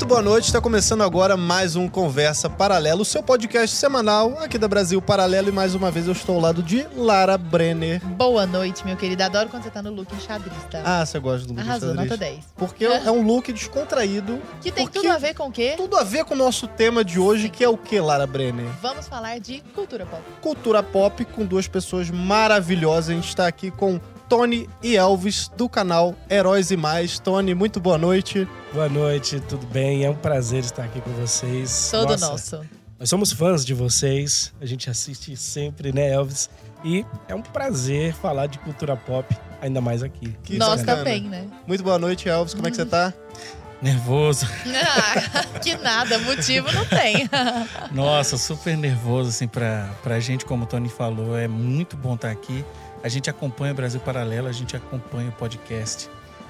Muito boa noite, está começando agora mais um Conversa Paralelo, o seu podcast semanal aqui da Brasil Paralelo e mais uma vez eu estou ao lado de Lara Brenner. Boa noite, meu querido. Adoro quando você tá no look enxadrista. Ah, você gosta do look Arrasou, xadrez? nota 10. Porque é um look descontraído, Que tem tudo a ver com o quê? tudo a ver com o nosso tema de hoje, Sim. que é o que, Lara Brenner? Vamos falar de cultura pop. Cultura pop com duas pessoas maravilhosas. A gente está aqui com Tony e Elvis do canal Heróis e Mais. Tony, muito boa noite. Boa noite, tudo bem? É um prazer estar aqui com vocês. Todo Nossa, nosso. Nós somos fãs de vocês, a gente assiste sempre, né, Elvis? E é um prazer falar de cultura pop, ainda mais aqui. Que Nós bacana. também, né? Muito boa noite, Elvis. Como é que você tá? Nervoso. Ah, que nada, motivo não tem. Nossa, super nervoso, assim, pra, pra gente, como o Tony falou. É muito bom estar aqui. A gente acompanha o Brasil Paralelo, a gente acompanha o podcast.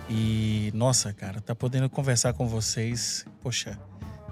E, nossa, cara, tá podendo conversar com vocês. Poxa,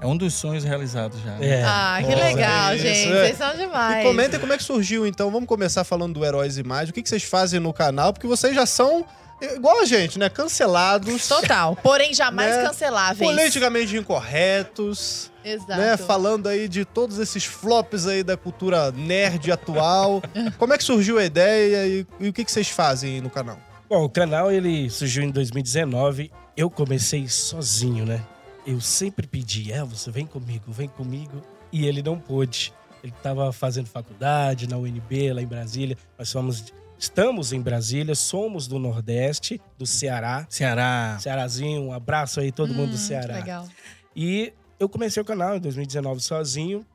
é um dos sonhos realizados já. né? É. Ah, que Nossa, legal, isso, gente. é. Vocês são demais. E comentem como é que surgiu, então. Vamos começar falando do Heróis e Mais. O que, que vocês fazem no canal? Porque vocês já são igual a gente, né? Cancelados. Total. Porém, jamais Né? canceláveis. Politicamente incorretos, Exato. né? Falando aí de todos esses flops aí da cultura nerd atual. Como é que surgiu a ideia e, e o que, que vocês fazem aí no canal? Bom, o canal ele surgiu em 2019. Eu comecei sozinho, né? Eu sempre pedi, Elvis, vem comigo, vem comigo. E ele não pôde. Ele estava fazendo faculdade na UNB, lá em Brasília. Nós somos, estamos em Brasília, somos do Nordeste, do Ceará. Ceará. Cearazinho, um abraço aí todo mundo do Hum, Ceará. Legal. E eu comecei o canal em 2019 sozinho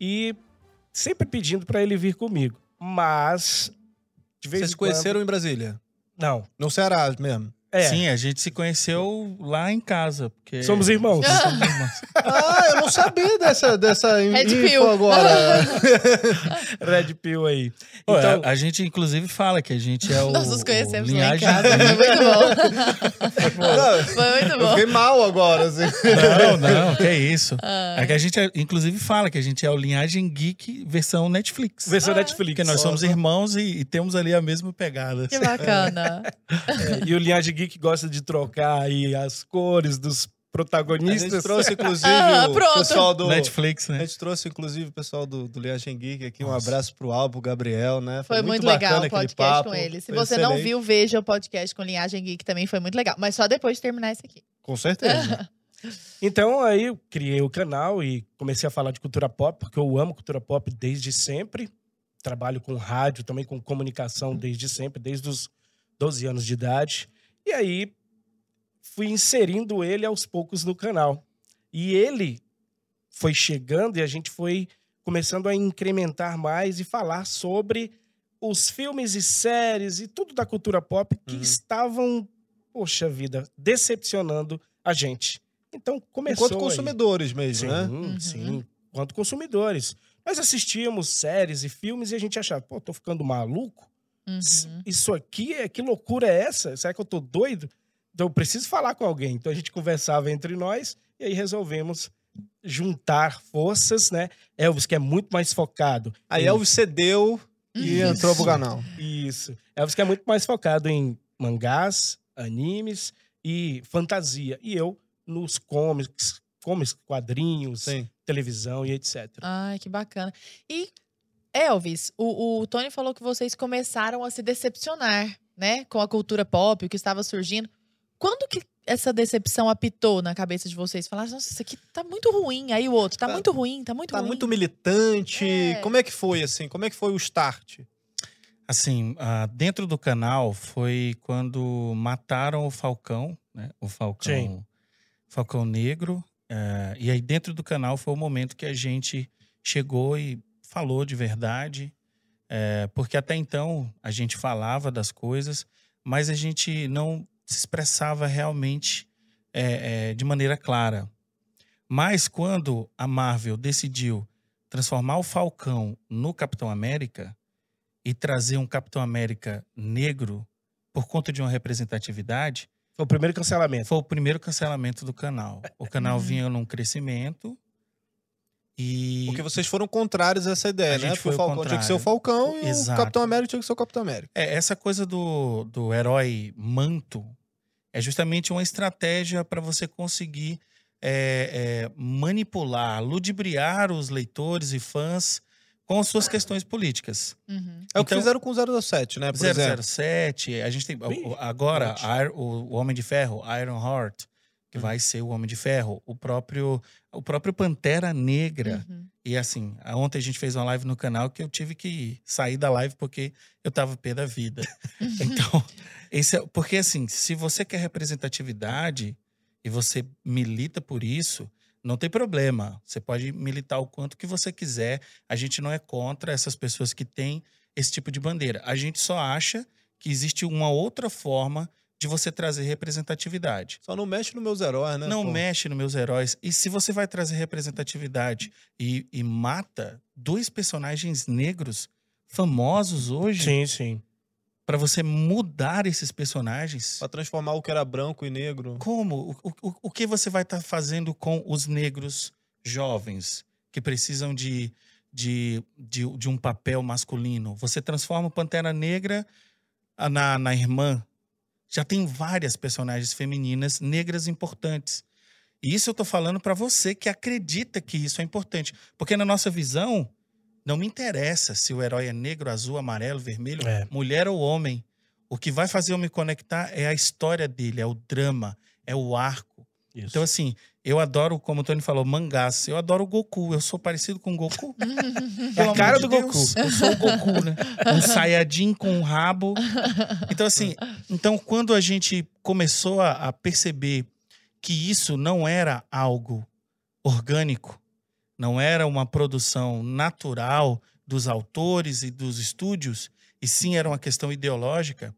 e sempre pedindo pra ele vir comigo. Mas de vez Vocês em se conheceram em Brasília? Não. No Ceará mesmo? É. Sim, a gente se conheceu lá em casa. Porque... Somos irmãos. Somos irmãos. Ah, eu não sabia dessa, dessa Red info Pill. agora. Red Pill aí. Então, a, a gente, inclusive, fala que a gente é o. Nós nos conhecemos lá em linhagem... casa. Foi muito bom. Não, Foi muito eu bom. fiquei mal agora, assim. Não, não, que é isso. Ah. É que a gente, é- inclusive, fala que a gente é o Linhagem Geek versão Netflix. versão Ah. Netflix. Porque nós somos irmãos e, e temos ali a mesma pegada. Que bacana. É, e o Linhagem Geek gosta de trocar aí as cores dos A gente protagonistas. trouxe, inclusive, Ah, o pessoal do... Netflix, A né? gente trouxe, inclusive, o pessoal do, do Liagem Geek aqui. Um Nossa. abraço pro Albo, Gabriel, né? Foi muito, bacana legal o aquele podcast papo, com ele. Se foi você não excelente. viu, veja o podcast com Linhagem Geek também foi muito legal. Mas só depois de terminar esse aqui. Com certeza. Então aí eu criei o canal e comecei a falar de cultura pop, porque eu amo cultura pop desde sempre. Trabalho com rádio, também com comunicação desde sempre, desde os 12 anos de idade. E aí fui inserindo ele aos poucos no canal. E ele foi chegando e a gente foi começando a incrementar mais e falar sobre os filmes e séries e tudo da cultura pop que Uhum. estavam, poxa vida, decepcionando a gente. Então começou Enquanto aí. consumidores Sim, mesmo, né? Uhum. sim. Quanto consumidores. Nós assistíamos séries e filmes e a gente achava, pô, tô ficando maluco? Uhum. Isso aqui, é que loucura é essa? Será que eu tô doido? Então eu preciso falar com alguém. Então a gente conversava entre nós e aí resolvemos juntar forças, né? Elvis, que é muito mais focado. Aí em- Elvis cedeu e Isso. entrou pro canal. Isso. Elvis, que é muito mais focado em mangás, animes e fantasia. E eu nos comics, comics, quadrinhos, Sim. televisão e etc. Ai, que bacana. E, Elvis, o, o Tony falou que vocês começaram a se decepcionar, né? Com a cultura pop, o que estava surgindo. Quando que essa decepção apitou na cabeça de vocês? Falaram, nossa, isso aqui tá muito ruim. Aí o outro, tá, Tá- muito ruim, tá muito Tá ruim. muito militante. É. Como é que foi, assim? Como é que foi o start? Assim, ah, dentro do canal foi quando mataram o Falcão, né? O Falcão, Sim. Falcão Negro. eh, e aí dentro do canal foi o momento que a gente chegou e falou de verdade, eh, porque até então a gente falava das coisas, mas a gente não se expressava realmente eh, eh, de maneira clara. Mas quando a Marvel decidiu transformar o Falcão no Capitão América e trazer um Capitão América negro por conta de uma representatividade, Foi o primeiro cancelamento. foi o primeiro cancelamento do canal. O canal Uhum. vinha num crescimento e Porque vocês foram contrários a essa ideia, A né? Porque o foi o Falcão tinha que ser o. Falcão e Exato. o Capitão América tinha que ser o Capitão América. É, essa coisa do, do herói manto é justamente uma estratégia para você conseguir é, é, manipular, ludibriar os leitores e fãs com as suas questões políticas. Uhum. É o que Então- fizeram com o 007, né? Por exemplo. 007, a gente tem Ih, agora a- o, o Homem de Ferro, Iron Heart, que Hum. vai ser o Homem de Ferro, o próprio o próprio Pantera Negra. Uhum. E assim, a- ontem a gente fez uma live no canal que eu tive que sair da live porque eu tava pé da vida. então, esse é, porque assim, se você quer representatividade e você milita por isso, não tem problema. Você pode militar o quanto que você quiser. A gente não é contra essas pessoas que têm esse tipo de bandeira. A gente só acha que existe uma outra forma de você trazer representatividade. Só não mexe nos meus heróis, né? Não pô? mexe nos meus heróis. E se você vai trazer representatividade e, e mata dois personagens negros famosos hoje, Sim, sim. para você mudar esses personagens, Pra transformar o que era branco e negro. como? O, o, o que você vai estar fazendo com os negros jovens que precisam de, de, de, de um papel masculino? Você transforma o Pantera Negra na, na irmã. Já tem várias personagens femininas negras importantes. E isso eu tô falando para você que acredita que isso é importante. Porque na nossa visão, não me interessa se o herói é negro, azul, amarelo, vermelho, É. mulher ou homem. O que vai fazer eu me conectar é a história dele, é o drama, é o arco. Isso. Então, assim, eu adoro, como o Tony falou, mangás. Eu adoro o Goku. Eu sou parecido com o Goku. É a cara do de Goku. Deus, Eu sou o Goku, né? Um Saiyajin com um rabo. Então, assim, então quando a gente começou a, a perceber que isso não era algo orgânico, não era uma produção natural dos autores e dos estúdios, e sim era uma questão ideológica,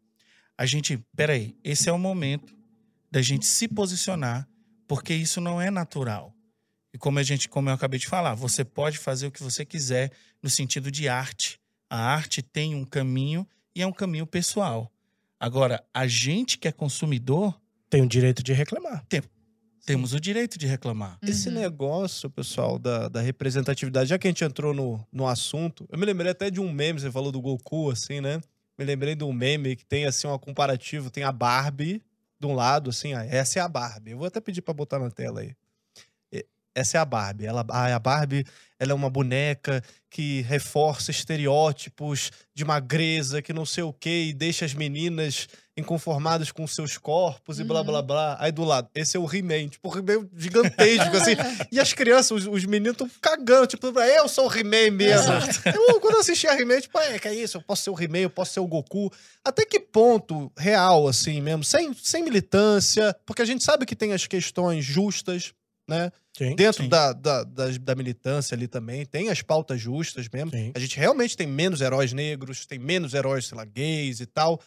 a gente, peraí, esse é o momento da gente se posicionar, porque isso não é natural. E como a gente, como eu acabei de falar, você pode fazer o que você quiser no sentido de arte. A arte tem um caminho e é um caminho pessoal. Agora, a gente que é consumidor, Tem o direito de reclamar. temos o direito de reclamar. Esse Uhum. negócio, pessoal, da, da representatividade, já que a gente entrou no, no assunto, eu me lembrei até de um meme, você falou do Goku, assim, né? Me lembrei de um meme que tem, assim, um comparativo, tem a Barbie de um lado, assim, ah, essa é a Barbie. Eu vou até pedir pra botar na tela aí. Essa é a Barbie. Ela, a Barbie ela é uma boneca que reforça estereótipos de magreza, que não sei o quê, e deixa as meninas inconformadas com seus corpos e blá Uhum. blá blá. Aí do lado, esse é o He-Man, tipo, o He-Man gigantesco, assim. E as crianças, os, os meninos estão cagando, tipo, eu sou o He-Man mesmo. Eu, quando eu assistia He-Man, tipo, é, que é isso, eu posso ser o He-Man, eu posso ser o Goku. Até que ponto real, assim mesmo, sem, sem militância, porque a gente sabe que tem as questões justas, né? Sim. Dentro sim. da, da, da, da militância ali também, tem as pautas justas mesmo. Sim. A gente realmente tem menos heróis negros, tem menos heróis, sei lá, gays e tal,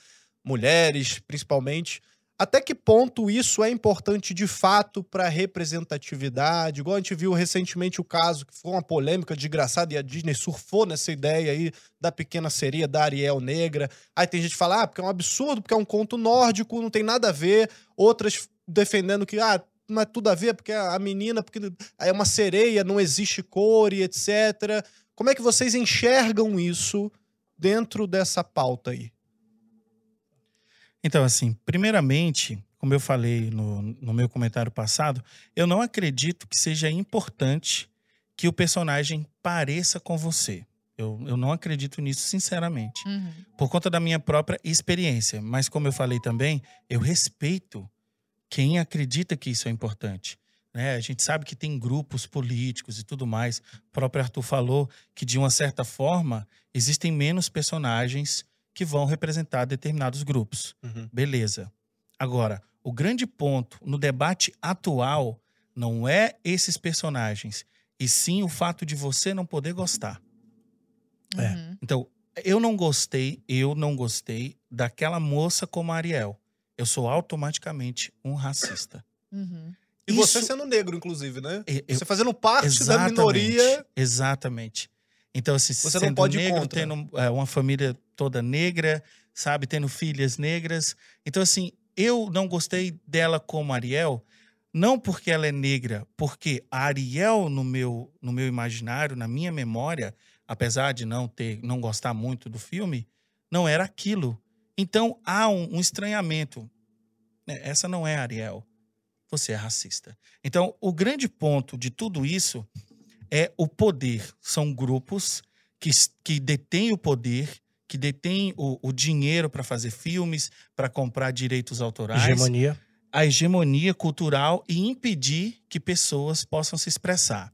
mulheres, principalmente. Até que ponto isso é importante de fato para representatividade? Igual a gente viu recentemente o caso, que foi uma polêmica desgraçada, e a Disney surfou nessa ideia aí da pequena seria da Ariel Negra. Aí tem gente que fala, ah, porque é um absurdo, porque é um conto nórdico, não tem nada a ver. Outras defendendo que, ah, não é tudo a ver, porque a menina, porque é uma sereia, não existe cor e etc. Como é que vocês enxergam isso dentro dessa pauta aí? Então, assim, primeiramente, como eu falei no, no meu comentário passado, eu não acredito que seja importante que o personagem pareça com você. Eu, eu não acredito nisso, sinceramente. Uhum. por conta da minha própria experiência. Mas, como eu falei também, eu respeito quem acredita que isso é importante. Né? A gente sabe que tem grupos políticos e tudo mais. O próprio Arthur falou que, de uma certa forma, existem menos personagens que vão representar determinados grupos. Beleza. Agora, o grande ponto no debate atual não é esses personagens, e sim o fato de você não poder gostar. É. Uhum. Então, eu não gostei, eu não gostei daquela moça como a Ariel. Eu sou automaticamente um racista. Uhum. E você Isso- sendo negro, inclusive, né? Eu- Você fazendo parte da minoria. Exatamente. Então, assim, Você não sendo pode ir negro, contra. tendo é, uma família toda negra, sabe, tendo filhas negras. Então, assim, eu não gostei dela como Ariel, não porque ela é negra, porque a Ariel no meu no meu imaginário, na minha memória, apesar de não ter não gostar muito do filme, não era aquilo. Então há um, um estranhamento. né, Essa não é Ariel. você é racista. Então, o grande ponto de tudo isso é o poder. São grupos que, que detêm o poder, que detêm o, o dinheiro para fazer filmes, para comprar direitos autorais. Hegemonia. A hegemonia cultural e impedir que pessoas possam se expressar.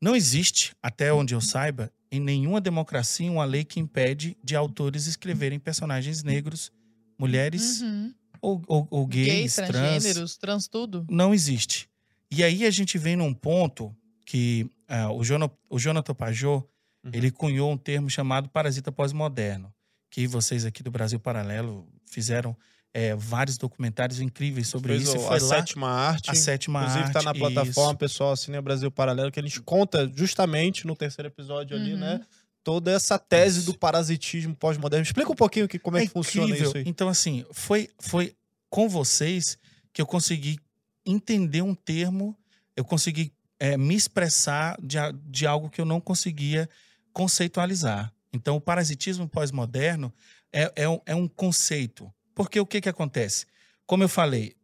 Não existe, até onde eu saiba, em nenhuma democracia uma lei que impede de autores escreverem personagens negros, mulheres Uhum. ou, ou, ou gays, Gays, trans. transgêneros, trans tudo. Não existe. E aí a gente vem num ponto que ah, o, Jona, o Jonathan Pajot, Uhum. ele cunhou um termo chamado parasita pós-moderno, que vocês aqui do Brasil Paralelo fizeram eh, vários documentários incríveis sobre Fez isso. o- E foi a lá sétima arte. a sétima Inclusive arte. tá na plataforma, isso. pessoal, Cine Brasil Paralelo, que a gente conta justamente no terceiro episódio ali, Uhum. né? Toda essa tese Isso. do parasitismo pós-moderno. Explica um pouquinho que, como é, que funciona incrível. isso aí. Então, assim, foi, foi com vocês que eu consegui entender um termo, eu consegui eh, me expressar de, de algo que eu não conseguia conceitualizar. Então, o parasitismo pós-moderno é, é, é um conceito. Porque o que, que acontece? Como eu falei,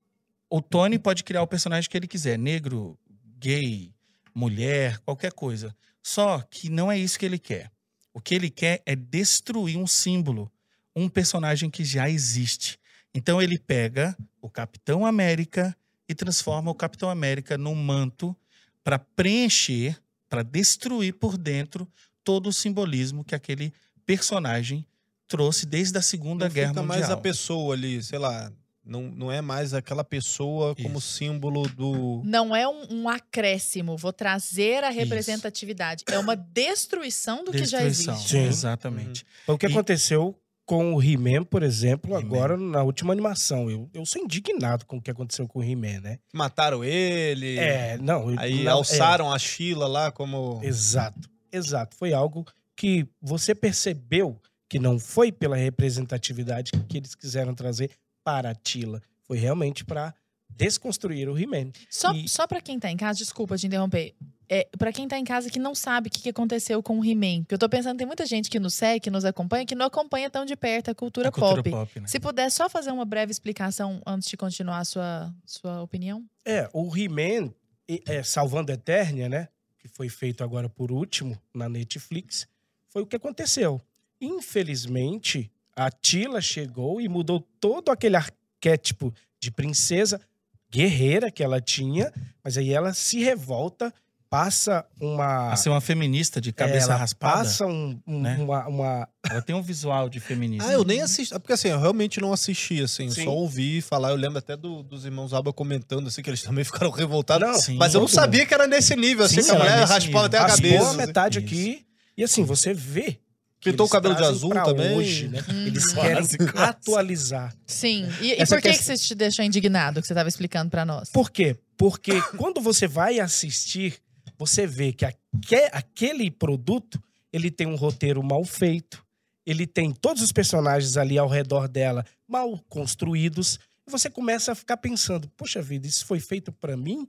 o Tony pode criar o personagem que ele quiser, negro, gay, mulher, qualquer coisa. Só que não é isso que ele quer. O que ele quer é destruir um símbolo, um personagem que já existe. Então ele pega o Capitão América e transforma o Capitão América num manto para preencher, para destruir por dentro todo o simbolismo que aquele personagem trouxe desde a Segunda Não Guerra fica Mundial. mais a pessoa ali, sei lá. Não, não é mais aquela pessoa como Isso. símbolo do. Não é um, um acréscimo, vou trazer a representatividade. É uma destruição do que já Destruição. existe. Sim. Exatamente. Foi o que E- aconteceu com o He-Man, por exemplo, agora na última animação. Eu, eu sou indignado com o que aconteceu com o He-Man, né? Mataram ele. É, não. Aí não, alçaram a Sheila lá como. é, exato, exato. Foi algo que você percebeu que não foi pela representatividade que eles quiseram trazer para a Tila. Foi realmente para desconstruir o He-Man. Só, E- só para quem tá em casa, desculpa te interromper. É, para quem tá em casa que não sabe o que, que aconteceu com o He-Man. Porque eu tô pensando, tem muita gente que nos segue, que nos acompanha, que não acompanha tão de perto a cultura, A cultura pop. pop, né? Se puder só fazer uma breve explicação antes de continuar a sua, sua opinião. É, o He-Man, é, Salvando a Eternia, né? Que foi feito agora por último na Netflix, foi o que aconteceu. Infelizmente, a Tila chegou e mudou todo aquele arquétipo de princesa guerreira que ela tinha, mas aí ela se revolta, passa uma. A ser uma feminista de cabeça ela raspada. Passa um- um- né? uma, uma- Ela tem um visual de feminista. Ah, eu nem assisti. Porque assim, eu realmente não assisti, assim. Sim. Só ouvi falar. Eu lembro até do- dos irmãos Alba comentando, assim, que eles também ficaram revoltados. Não, Sim. Mas eu não sabia que era nesse nível, assim, Sim, que a mulher nesse raspava nível. até a raspou cabeça. a assim. metade Isso. aqui. E assim, você vê. Que Pintou o eles cabelo de azul também. Hoje, né? Eles Uhum. querem atualizar. Sim. E, e por que, que questão- você te deixou indignado que você estava explicando para nós? Por quê? Porque quando você vai assistir, você vê que aque- aquele produto, ele tem um roteiro mal feito, ele tem todos os personagens ali ao redor dela mal construídos, e você começa a ficar pensando, poxa vida, isso foi feito pra mim?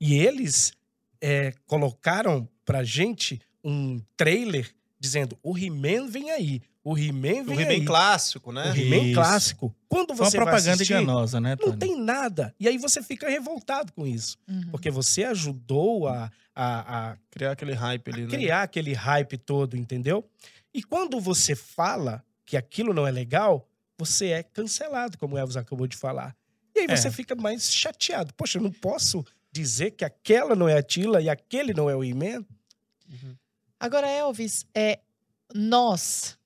E eles é, colocaram pra gente um trailer dizendo, o He-Man vem aí, o He-Man O vem He-Man aí. clássico, O né? He-Man Isso. clássico. Quando Foi uma você vai propaganda assistir, enganosa, né, não Tony? tem nada. E aí você fica revoltado com isso. Uhum. Porque você ajudou a, a, a Criar aquele hype ali, né? criar aquele hype todo, entendeu? E quando você fala que aquilo não é legal, você é cancelado, como o Elvis acabou de falar. E aí É. você fica mais chateado. Poxa, eu não posso dizer que aquela não é a Tila e aquele não é o He-Man? Agora, Elvis, é nós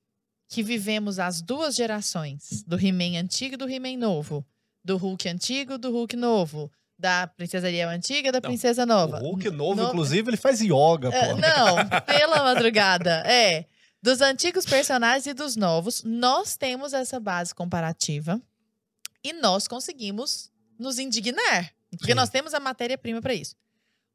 que vivemos as duas gerações, do He-Man antigo e do He-Man novo, do Hulk antigo e do Hulk novo, da Princesa Ariel antiga e da Não, Princesa O nova. Hulk novo, No- inclusive, ele faz yoga, É, pô. não, pela madrugada. É. Dos antigos personagens e dos novos, nós temos essa base comparativa e nós conseguimos nos indignar. Porque Sim. nós temos a matéria-prima para isso.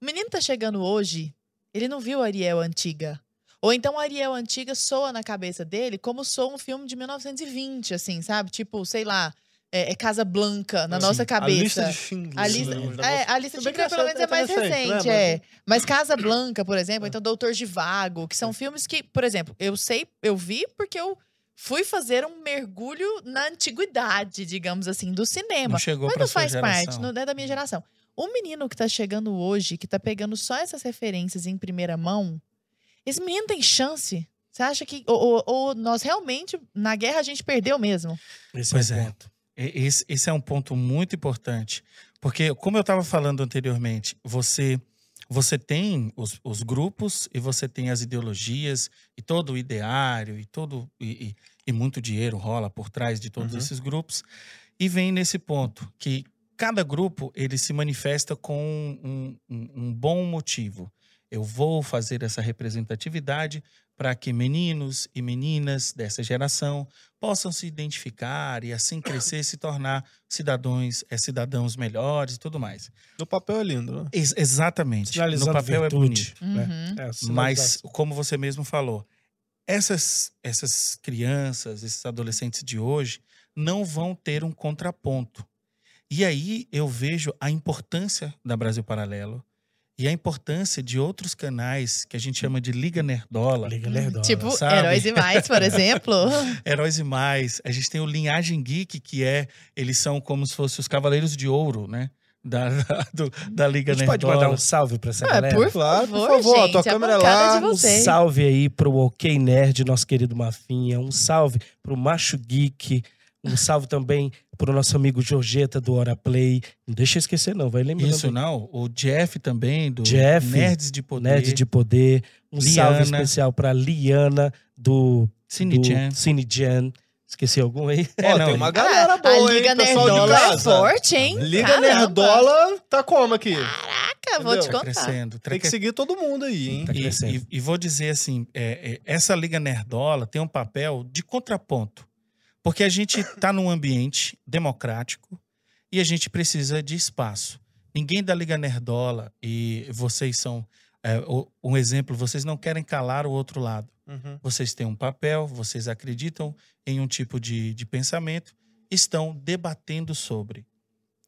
O menino tá chegando hoje, ele não viu a Ariel antiga. Ou então a Ariel antiga soa na cabeça dele como soa um filme de 1920, assim, sabe? Tipo, sei lá, é, é Casa Blanca na Sim. nossa A cabeça. lista de Schindler. A lista, né? É, a lista de Schindler, pelo menos, é mais é recente, lembra? é. Mas Casa Blanca, por exemplo, então Doutor de Vago, que são filmes que, por exemplo, eu sei, eu vi porque eu fui fazer um mergulho na antiguidade, digamos assim, do cinema. Não chegou Mas não faz parte, não é da minha geração. O menino que tá chegando hoje, que tá pegando só essas referências em primeira mão, esse menino tem chance? Você acha que. Ou, ou- ou nós realmente, na guerra, a gente perdeu mesmo? Esse Pois é o é. ponto. Esse, esse é um ponto muito importante. Porque, como eu estava falando anteriormente, você você tem os, os grupos e você tem as ideologias e todo o ideário e todo e, e- e muito dinheiro rola por trás de todos Uhum. esses grupos e vem nesse ponto que cada grupo ele se manifesta com um, um- um bom motivo. Eu vou fazer essa representatividade para que meninos e meninas dessa geração possam se identificar e assim crescer e se tornar cidadãos, é, cidadãos melhores e tudo mais. No papel é lindo, né? Ex- exatamente. No papel virtude. é bonito. né? Uhum. É, Mas, como você mesmo falou, essas, essas crianças, esses adolescentes de hoje, não vão ter um contraponto. E aí eu vejo a importância da Brasil Paralelo e a importância de outros canais que a gente chama de Liga Nerdola, Liga Nerdola. Tipo, sabe? Heróis e Mais, por exemplo. Heróis e Mais. A gente tem o Linhagem Geek, que é. Eles são como se fossem os Cavaleiros de Ouro, né? Da, da, do- da Liga A gente pode Nerdola. mandar um salve pra essa Ah, galera? por Claro, por favor, favor, a gente, tua a câmera é lá. Um salve aí pro OK Nerd, nosso querido Mafinha. Um salve pro Macho Geek. Um salve também pro nosso amigo Jorgeta do Hora Play. Não deixa eu esquecer, não. Vai lembrando. Isso, não. O Jeff também, do Jeff, Nerds de Poder. Nerd de Poder. Um Liana. salve especial pra Liana do, Cine do Jam. Cine Jam. Esqueci algum aí? Ó, não, tem uma e- galera Ah, boa, a Liga hein, pessoal de Nerdola é forte, hein? Liga Caramba. Nerdola tá como aqui? Caraca, vou te Entendeu? Tá contar. crescendo. tá Tem que seguir todo mundo aí, hein? Tá E- crescendo. E, e vou dizer assim, é, é, essa Liga Nerdola tem um papel de contraponto. Porque a gente está num ambiente democrático e a gente precisa de espaço. Ninguém da Liga Nerdola, e vocês são é, um exemplo, vocês não querem calar o outro lado. Uhum. Vocês têm um papel, vocês acreditam em um tipo de, de pensamento, estão debatendo sobre.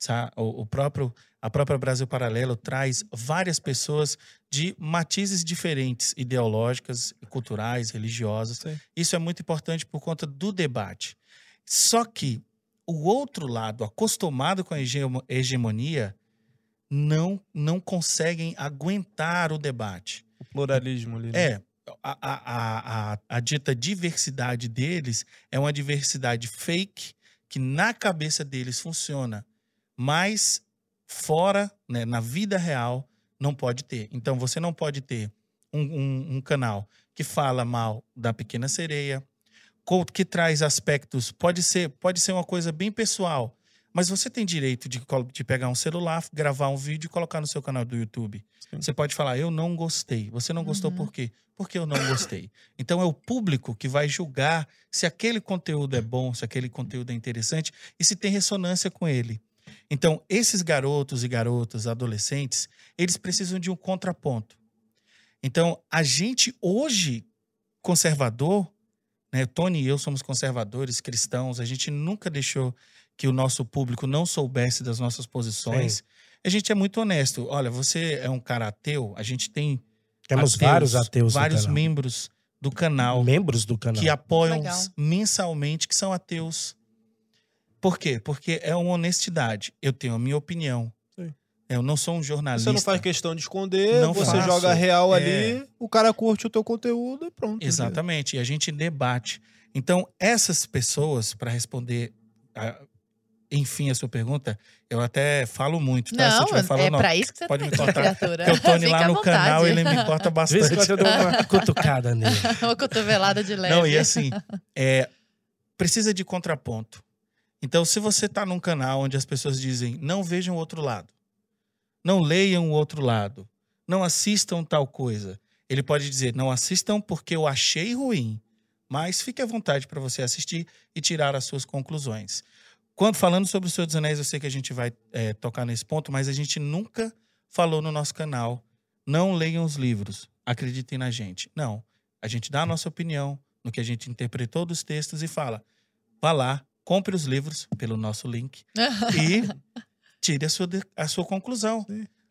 Tá? O, o próprio, a própria Brasil Paralelo traz várias pessoas de matizes diferentes, ideológicas, culturais, religiosas. Sim. Isso é muito importante por conta do debate. Só que o outro lado, acostumado com a hegemo- hegemonia, não, não conseguem aguentar o debate. O pluralismo ali. né? É, a, a, a, a, dita diversidade deles é uma diversidade fake que na cabeça deles funciona, mas fora, né, na vida real, não pode ter. Então você não pode ter um, um- um canal que fala mal da pequena sereia, que traz aspectos, pode ser, pode ser uma coisa bem pessoal, mas você tem direito de, de pegar um celular, gravar um vídeo e colocar no seu canal do YouTube. Sim. Você pode falar, eu não gostei. Você não gostou Uhum. por quê? Porque eu não gostei. Então é o público que vai julgar se aquele conteúdo é bom, se aquele conteúdo é interessante e se tem ressonância com ele. Então, esses garotos e garotas, adolescentes, eles precisam de um contraponto. Então, a gente hoje, conservador, né, Tony e eu somos conservadores, cristãos, a gente nunca deixou que o nosso público não soubesse das nossas posições. A gente é muito honesto. Olha, você é um cara ateu, a gente tem Temos vários ateus no vários canal. membros do canal Membros do canal. que apoiam Legal. mensalmente, que são ateus. Por quê? Porque é uma honestidade. Eu tenho a minha opinião. Eu não sou um jornalista. Você não faz questão de esconder, Não você faço. joga real É. ali, o cara curte o teu conteúdo e pronto. Exatamente. E a gente debate. Então, essas pessoas, para responder, a- enfim, a sua pergunta, eu até falo muito, tá? Se eu Não, falando, é não, pra isso que você pode tá me cortar. criatura. Porque o Tony Fica lá no canal, ele me corta bastante. eu dou uma cutucada nele. Uma cotovelada de leve. Não, e assim, é, precisa de contraponto. Então, se você está num canal onde as pessoas dizem não vejam o outro lado, não leiam o outro lado, não assistam tal coisa, ele pode dizer não assistam porque eu achei ruim, mas fique à vontade para você assistir e tirar as suas conclusões. Quando falando sobre o Senhor dos Anéis, eu sei que a gente vai é, tocar nesse ponto, mas a gente nunca falou no nosso canal não leiam os livros, acreditem na gente. Não, a gente dá a nossa opinião no que a gente interpretou dos textos e fala: vá lá, compre os livros pelo nosso link e tire a sua, de- a sua conclusão.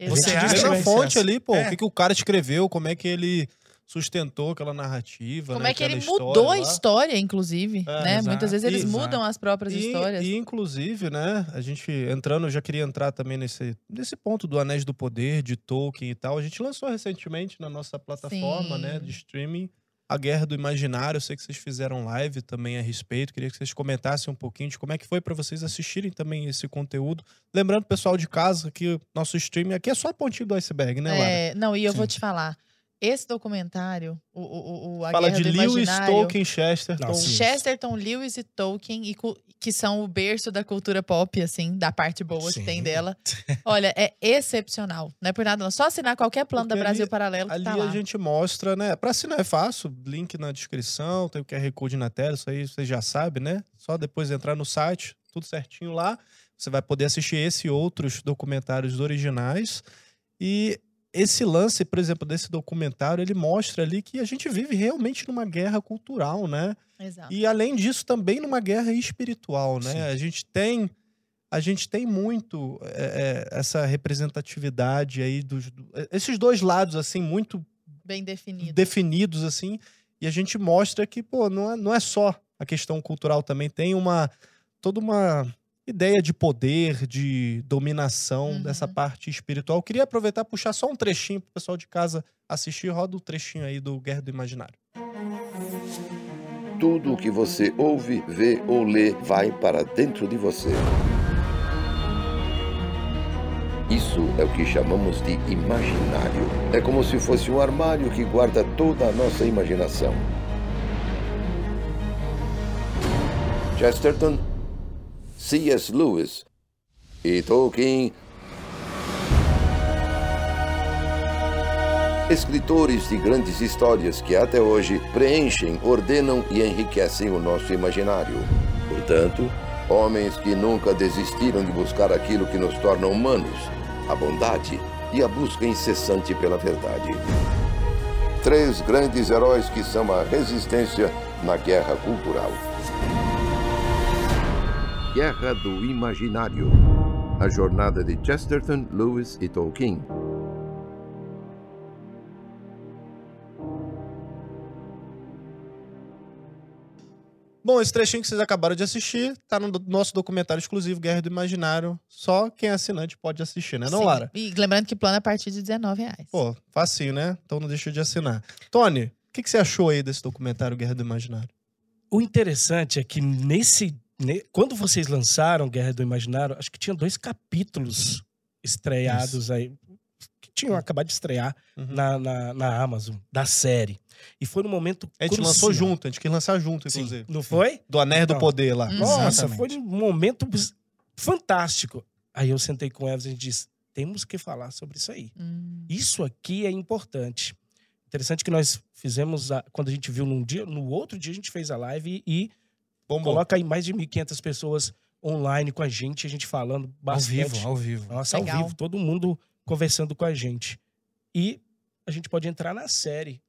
Você Exato. acha na fonte assim? ali, pô, É. o que, que o cara escreveu, como é que ele sustentou aquela narrativa. Como né, é que ele mudou a história, inclusive, É, né? exato. Muitas vezes eles E- mudam as próprias E, histórias. e, inclusive, né, a gente entrando, eu já queria entrar também nesse, nesse ponto do Anéis do Poder, de Tolkien e tal. A gente lançou recentemente na nossa plataforma, Sim. né, de streaming, A Guerra do Imaginário. Eu sei que vocês fizeram live também a respeito. Queria que vocês comentassem um pouquinho de como é que foi para vocês assistirem também esse conteúdo. Lembrando, pessoal de casa, que nosso streaming aqui é só a pontinha do iceberg, né, Lara? É, não, e eu vou Sim. te falar. Esse documentário, o, o, o- A Fala Guerra de do Lewis, Tolkien, Chesterton. Nossa. Chesterton, Lewis e Tolkien, e que são o berço da cultura pop, assim, da parte boa que Sim. tem dela. Olha, é excepcional. Não é por nada, não. Só assinar qualquer plano da Porque Brasil ali- Paralelo que Ali tá lá. a gente mostra, né? Pra assinar é fácil, link na descrição, tem o QR Code na tela, isso aí você já sabe, né? Só depois entrar no site, tudo certinho lá. Você vai poder assistir esse e outros documentários originais. E esse lance, por exemplo, desse documentário, ele mostra ali que a gente vive realmente numa guerra cultural, né? Exato. E além disso, também numa guerra espiritual, né? Sim. A gente tem a gente tem muito é, é, essa representatividade aí dos do- esses dois lados assim muito Bem definido. definidos assim e a gente mostra que pô não é, não é só a questão cultural também tem uma toda uma ideia de poder de dominação Uhum. dessa parte espiritual Eu queria aproveitar e puxar só um trechinho pro pessoal de casa assistir roda o trechinho aí do Guerra do Imaginário Tudo o que você ouve, vê ou lê vai para dentro de você. Isso é o que chamamos de imaginário. É como se fosse um armário que guarda toda a nossa imaginação. Chesterton, C.S. Lewis e Tolkien Escritores de grandes histórias que até hoje preenchem, ordenam e enriquecem o nosso imaginário. Portanto, homens que nunca desistiram de buscar aquilo que nos torna humanos, a bondade e a busca incessante pela verdade. Três grandes heróis que são a resistência na guerra cultural. Guerra do Imaginário. A jornada de Chesterton, Lewis e Tolkien. Bom, esse trechinho que vocês acabaram de assistir tá no nosso documentário exclusivo Guerra do Imaginário. Só quem é assinante pode assistir, né, não, Sim. Lara? E lembrando que plano é a partir de R$19,00. Pô, facinho, né? Então não deixa de assinar. Tony, o que, que você achou aí desse documentário Guerra do Imaginário? O interessante é que nesse. Ne- quando vocês lançaram Guerra do Imaginário, acho que tinha dois capítulos estreados aí. Que tinham acabado de estrear Uhum. na, na, na Amazon, da série. E foi no momento. A gente crucial. lançou junto, a gente quis lançar junto, Sim. inclusive. Não foi? Do Anéis do. Poder lá. Nossa, Exatamente. foi um momento fantástico. Aí eu sentei com elas e a gente disse: temos que falar sobre isso aí. Hum. Isso aqui é importante. Interessante que nós fizemos, a- quando a gente viu num dia, no outro dia a gente fez a live e Bombou. coloca aí mais de 1.500 pessoas online com a gente, a gente falando Ao bastante. vivo, ao vivo. Nossa, ao Legal. vivo, todo mundo conversando com a gente. E a gente pode entrar na série,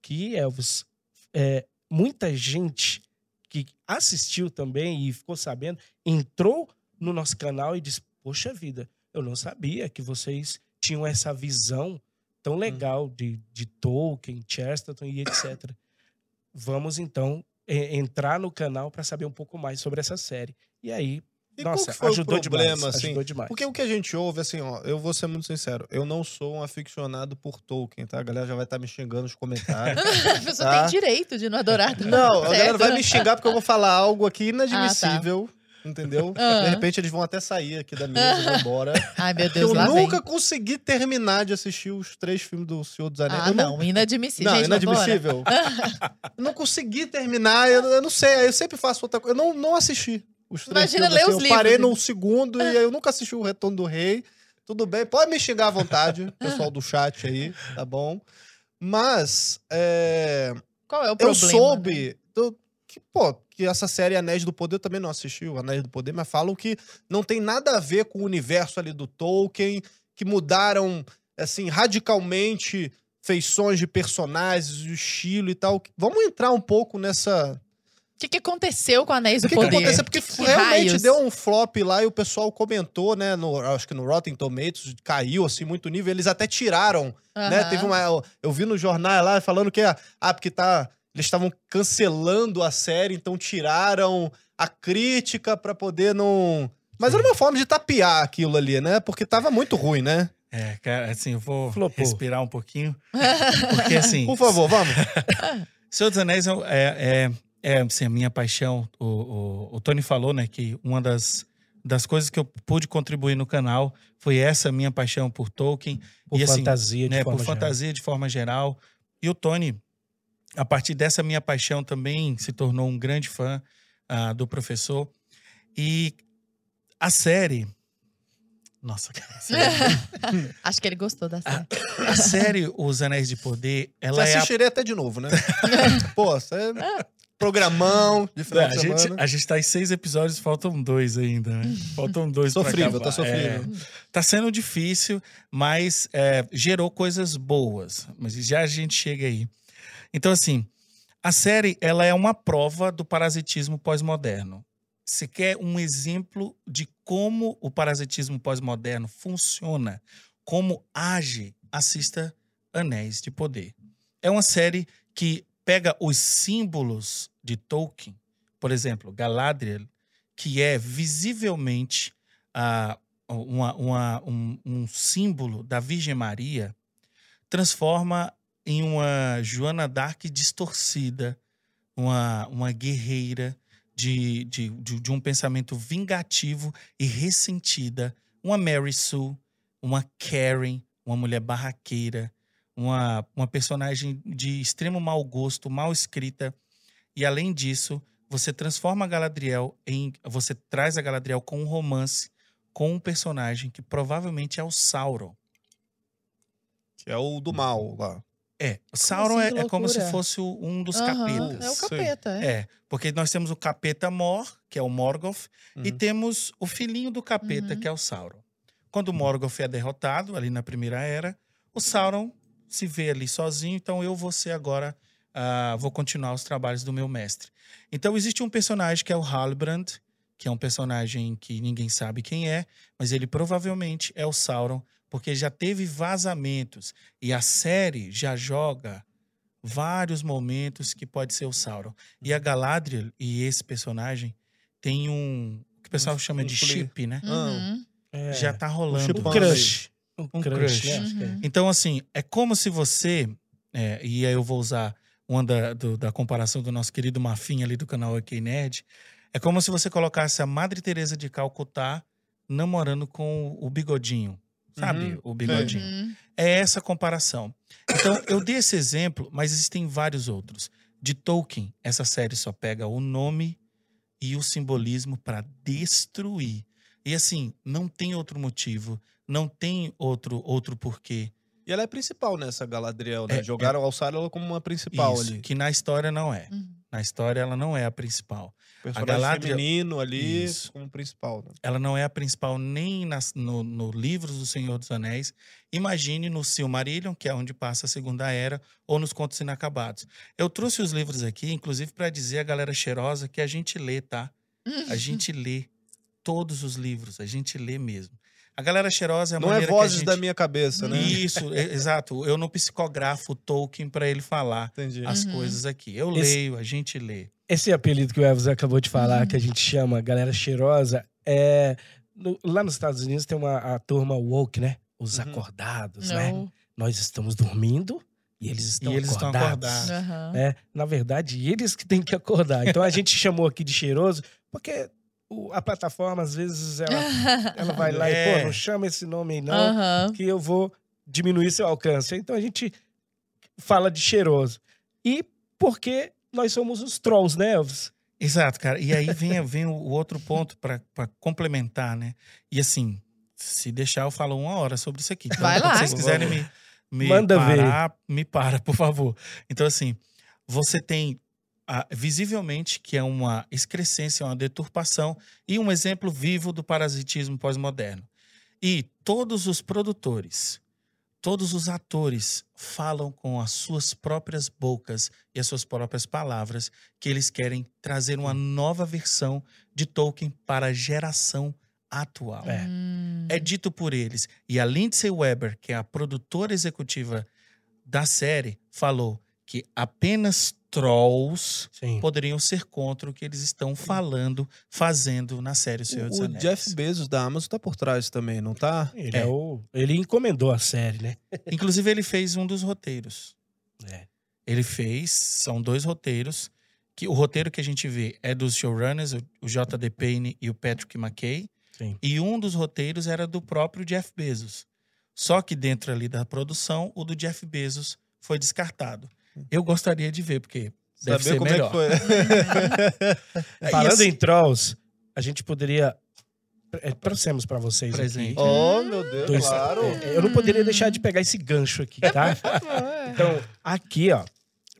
que, Elvis, é, muita gente que assistiu também e ficou sabendo, entrou no nosso canal e disse, poxa vida, eu não sabia que vocês tinham essa visão tão legal de, de Tolkien, Chesterton e etc. Vamos, então, entrar no canal para saber um pouco mais sobre essa série. E aí, E nossa, qual que foi ajudou o problema, demais. assim? ajudou demais. Porque o que a gente ouve, assim, ó, eu vou ser muito sincero, eu não sou um aficionado por Tolkien, tá? A galera já vai estar me xingando nos comentários. A pessoa Tá. tem direito de não adorar. tá não, a galera certo? vai me xingar porque eu vou falar algo aqui inadmissível, entendeu? Ah. De repente eles vão até sair aqui da mesa e vão embora. Ai, meu Deus, eu nunca vem. consegui terminar de assistir os três filmes do Senhor dos Anéis. Ah, eu não, inadmissível. Não, Gente, inadmissível. eu não consegui terminar, eu, eu não sei, eu sempre faço outra coisa. Eu não, não assisti os três Imagina filmes. ler assim, os eu parei livros. no segundo e eu nunca assisti o Retorno do Rei. Tudo bem, pode me xingar à vontade, pessoal do chat aí, tá bom? Mas é, Qual é o eu problema? né? soube do- que, pô, que essa série Anéis do Poder eu também não assisti, o Anéis do Poder, mas falam que não tem nada a ver com o universo ali do Tolkien, que mudaram, assim, radicalmente feições de personagens, o estilo e tal. Vamos entrar um pouco nessa O que, que aconteceu com Anéis do O que, que Poder? aconteceu? Porque Que realmente deu um flop lá e o pessoal comentou, né? No, acho que no Rotten Tomatoes caiu assim muito nível. Eles até tiraram, né? Aham. Teve uma. Eu, eu vi no jornal lá falando que ah, porque tá. Eles estavam cancelando a série, então tiraram a crítica pra poder não. Mas era uma forma de tapear aquilo ali, né? Porque tava muito ruim, né? É, cara, assim, eu vou Flopou. respirar um pouquinho. Porque, assim, Por favor, vamos. Senhor dos Anéis é, é, é, assim, a minha paixão. O, o, o Tony falou, né, que uma das, das coisas que eu pude contribuir no canal foi essa minha paixão por Tolkien. Por e, assim, fantasia, de né, por forma geral. fantasia de forma geral. E o Tony, a partir dessa minha paixão, também se tornou um grande fã ah, do professor. E a série. Nossa, a Acho que ele gostou da série. a série Os Anéis de Poder, Você ela é a assistiria até de novo, né? Pô, você é programão de final É, de a, gente, a gente tá em seis episódios, faltam dois ainda, né? Faltam dois pra Sofrível, acabar. tá sofrível. É, tá sendo difícil, mas é, gerou coisas boas. Mas já a gente chega aí. Então, assim, a série ela é uma prova do parasitismo pós-moderno. Você quer um exemplo de como o parasitismo pós-moderno funciona, como age, assista Anéis de Poder. É uma série que pega os símbolos de Tolkien, por exemplo, Galadriel, que é visivelmente ah, uma- uma- um, um símbolo da Virgem Maria, transforma em uma Joana Dark distorcida, uma, uma guerreira de, de, de, de um pensamento vingativo e ressentida, uma Mary Sue, uma Karen, uma mulher barraqueira, uma, uma personagem de extremo mau gosto, mal escrita. E além disso, você transforma a Galadriel em. Você traz a Galadriel com um romance com um personagem que provavelmente é o Sauron. Que é o do mal lá. É, o Sauron assim? É, é como se fosse um dos Aham, capetas. É o capeta, é. É, porque nós temos o capeta Mor, que é o Morgoth, e Uhum. temos o filhinho do capeta, Uhum. que é o Sauron. Quando o Morgoth é derrotado, ali na Primeira Era, o Sauron se vê ali sozinho, então eu vou ser agora, ah, vou continuar os trabalhos do meu mestre. Então existe um personagem que é o Halbrand, que é um personagem que ninguém sabe quem é, mas ele provavelmente é o Sauron, porque já teve vazamentos, e a série já joga vários momentos que pode ser o Sauron. E Uhum. a Galadriel e esse personagem tem um o que o pessoal Um- chama um de fli- chip, né? Uhum. É, Já tá rolando. um Banda crush. Um, Um crush, crush. né? Que é. Uhum. Então, assim, é como se você. é, e aí eu vou usar uma da, do- da comparação do nosso querido Mafim ali do canal OK Nerd. É como se você colocasse a Madre Teresa de Calcutá namorando com o bigodinho. Sabe? Uhum. O bigodinho. Uhum. É essa comparação. Então, eu dei esse exemplo, mas existem vários outros. De Tolkien, essa série só pega o nome e o simbolismo para destruir. E assim, não tem outro motivo, não tem outro outro porquê. E ela é principal nessa Galadriel, né? É, Jogaram, alçaram ela como uma principal Isso, ali. que na história não é. Uhum. Na história ela não é a principal. Personagem Galadriel- feminino ali Isso. como principal, né? Ela não é a principal nem nas, no, no livros do Senhor dos Anéis. Imagine no Silmarillion, que é onde passa a Segunda Era, ou nos Contos Inacabados. Eu trouxe os livros aqui, inclusive, para dizer à galera cheirosa que a gente lê, tá? A gente lê todos os livros, a gente lê mesmo. A galera cheirosa é a Não é maneira vozes que a gente... da minha cabeça, né? Isso, é- exato. Eu não psicografo o Tolkien para ele falar Entendi. as Uhum. coisas aqui. Eu Esse- leio, a gente lê. Esse apelido que o Elvis acabou de falar, Uhum. que a gente chama galera cheirosa, é. no- lá nos Estados Unidos tem uma a turma woke, né? Os Uhum. acordados, né? Não. Nós estamos dormindo e eles estão eles estão acordados. acordados. Aham. É, na verdade, eles que têm que acordar. Então a gente chamou aqui de cheiroso, porque o- a plataforma, às vezes, ela, ela vai lá e, É. pô, não chama esse nome aí, não, que eu vou diminuir seu alcance. Então a gente fala de cheiroso. E porque nós somos os trolls, né, Elvis? Exato, cara. E aí vem, vem o outro ponto para complementar, né? E assim, se deixar, eu falo uma hora sobre isso aqui. Então, Vai lá. vocês quiserem me, me Manda ver. parar, me para, por favor. Então, assim, você tem ah, visivelmente que é uma excrescência, uma deturpação e um exemplo vivo do parasitismo pós-moderno. E todos os produtores, todos os atores falam com as suas próprias bocas e as suas próprias palavras que eles querem trazer uma nova versão de Tolkien para a geração atual. É. Hum. É dito por eles. E a Lindsay Weber, que é a produtora executiva da série, falou que apenas trolls Sim. poderiam ser contra o que eles estão falando, fazendo na série O Senhor dos O Anéis. Jeff Bezos da Amazon tá por trás também, não tá? Ele, É. é o, ele encomendou a série, né? Inclusive, ele fez um dos roteiros. É. Ele fez, são dois roteiros. que O roteiro que a gente vê é dos showrunners, o- o J.D. Payne e o Patrick McKay. Sim. E um dos roteiros era do próprio Jeff Bezos. Só que dentro ali da produção, o do Jeff Bezos foi descartado. Eu gostaria de ver, porque deve Saber ser como melhor. é que foi. Falando assim- em trolls, a gente poderia. é, Trouxemos pra vocês Presente. aqui. oh, meu Deus, dois- claro. é, Eu não poderia deixar de pegar esse gancho aqui, tá? Então, aqui, ó.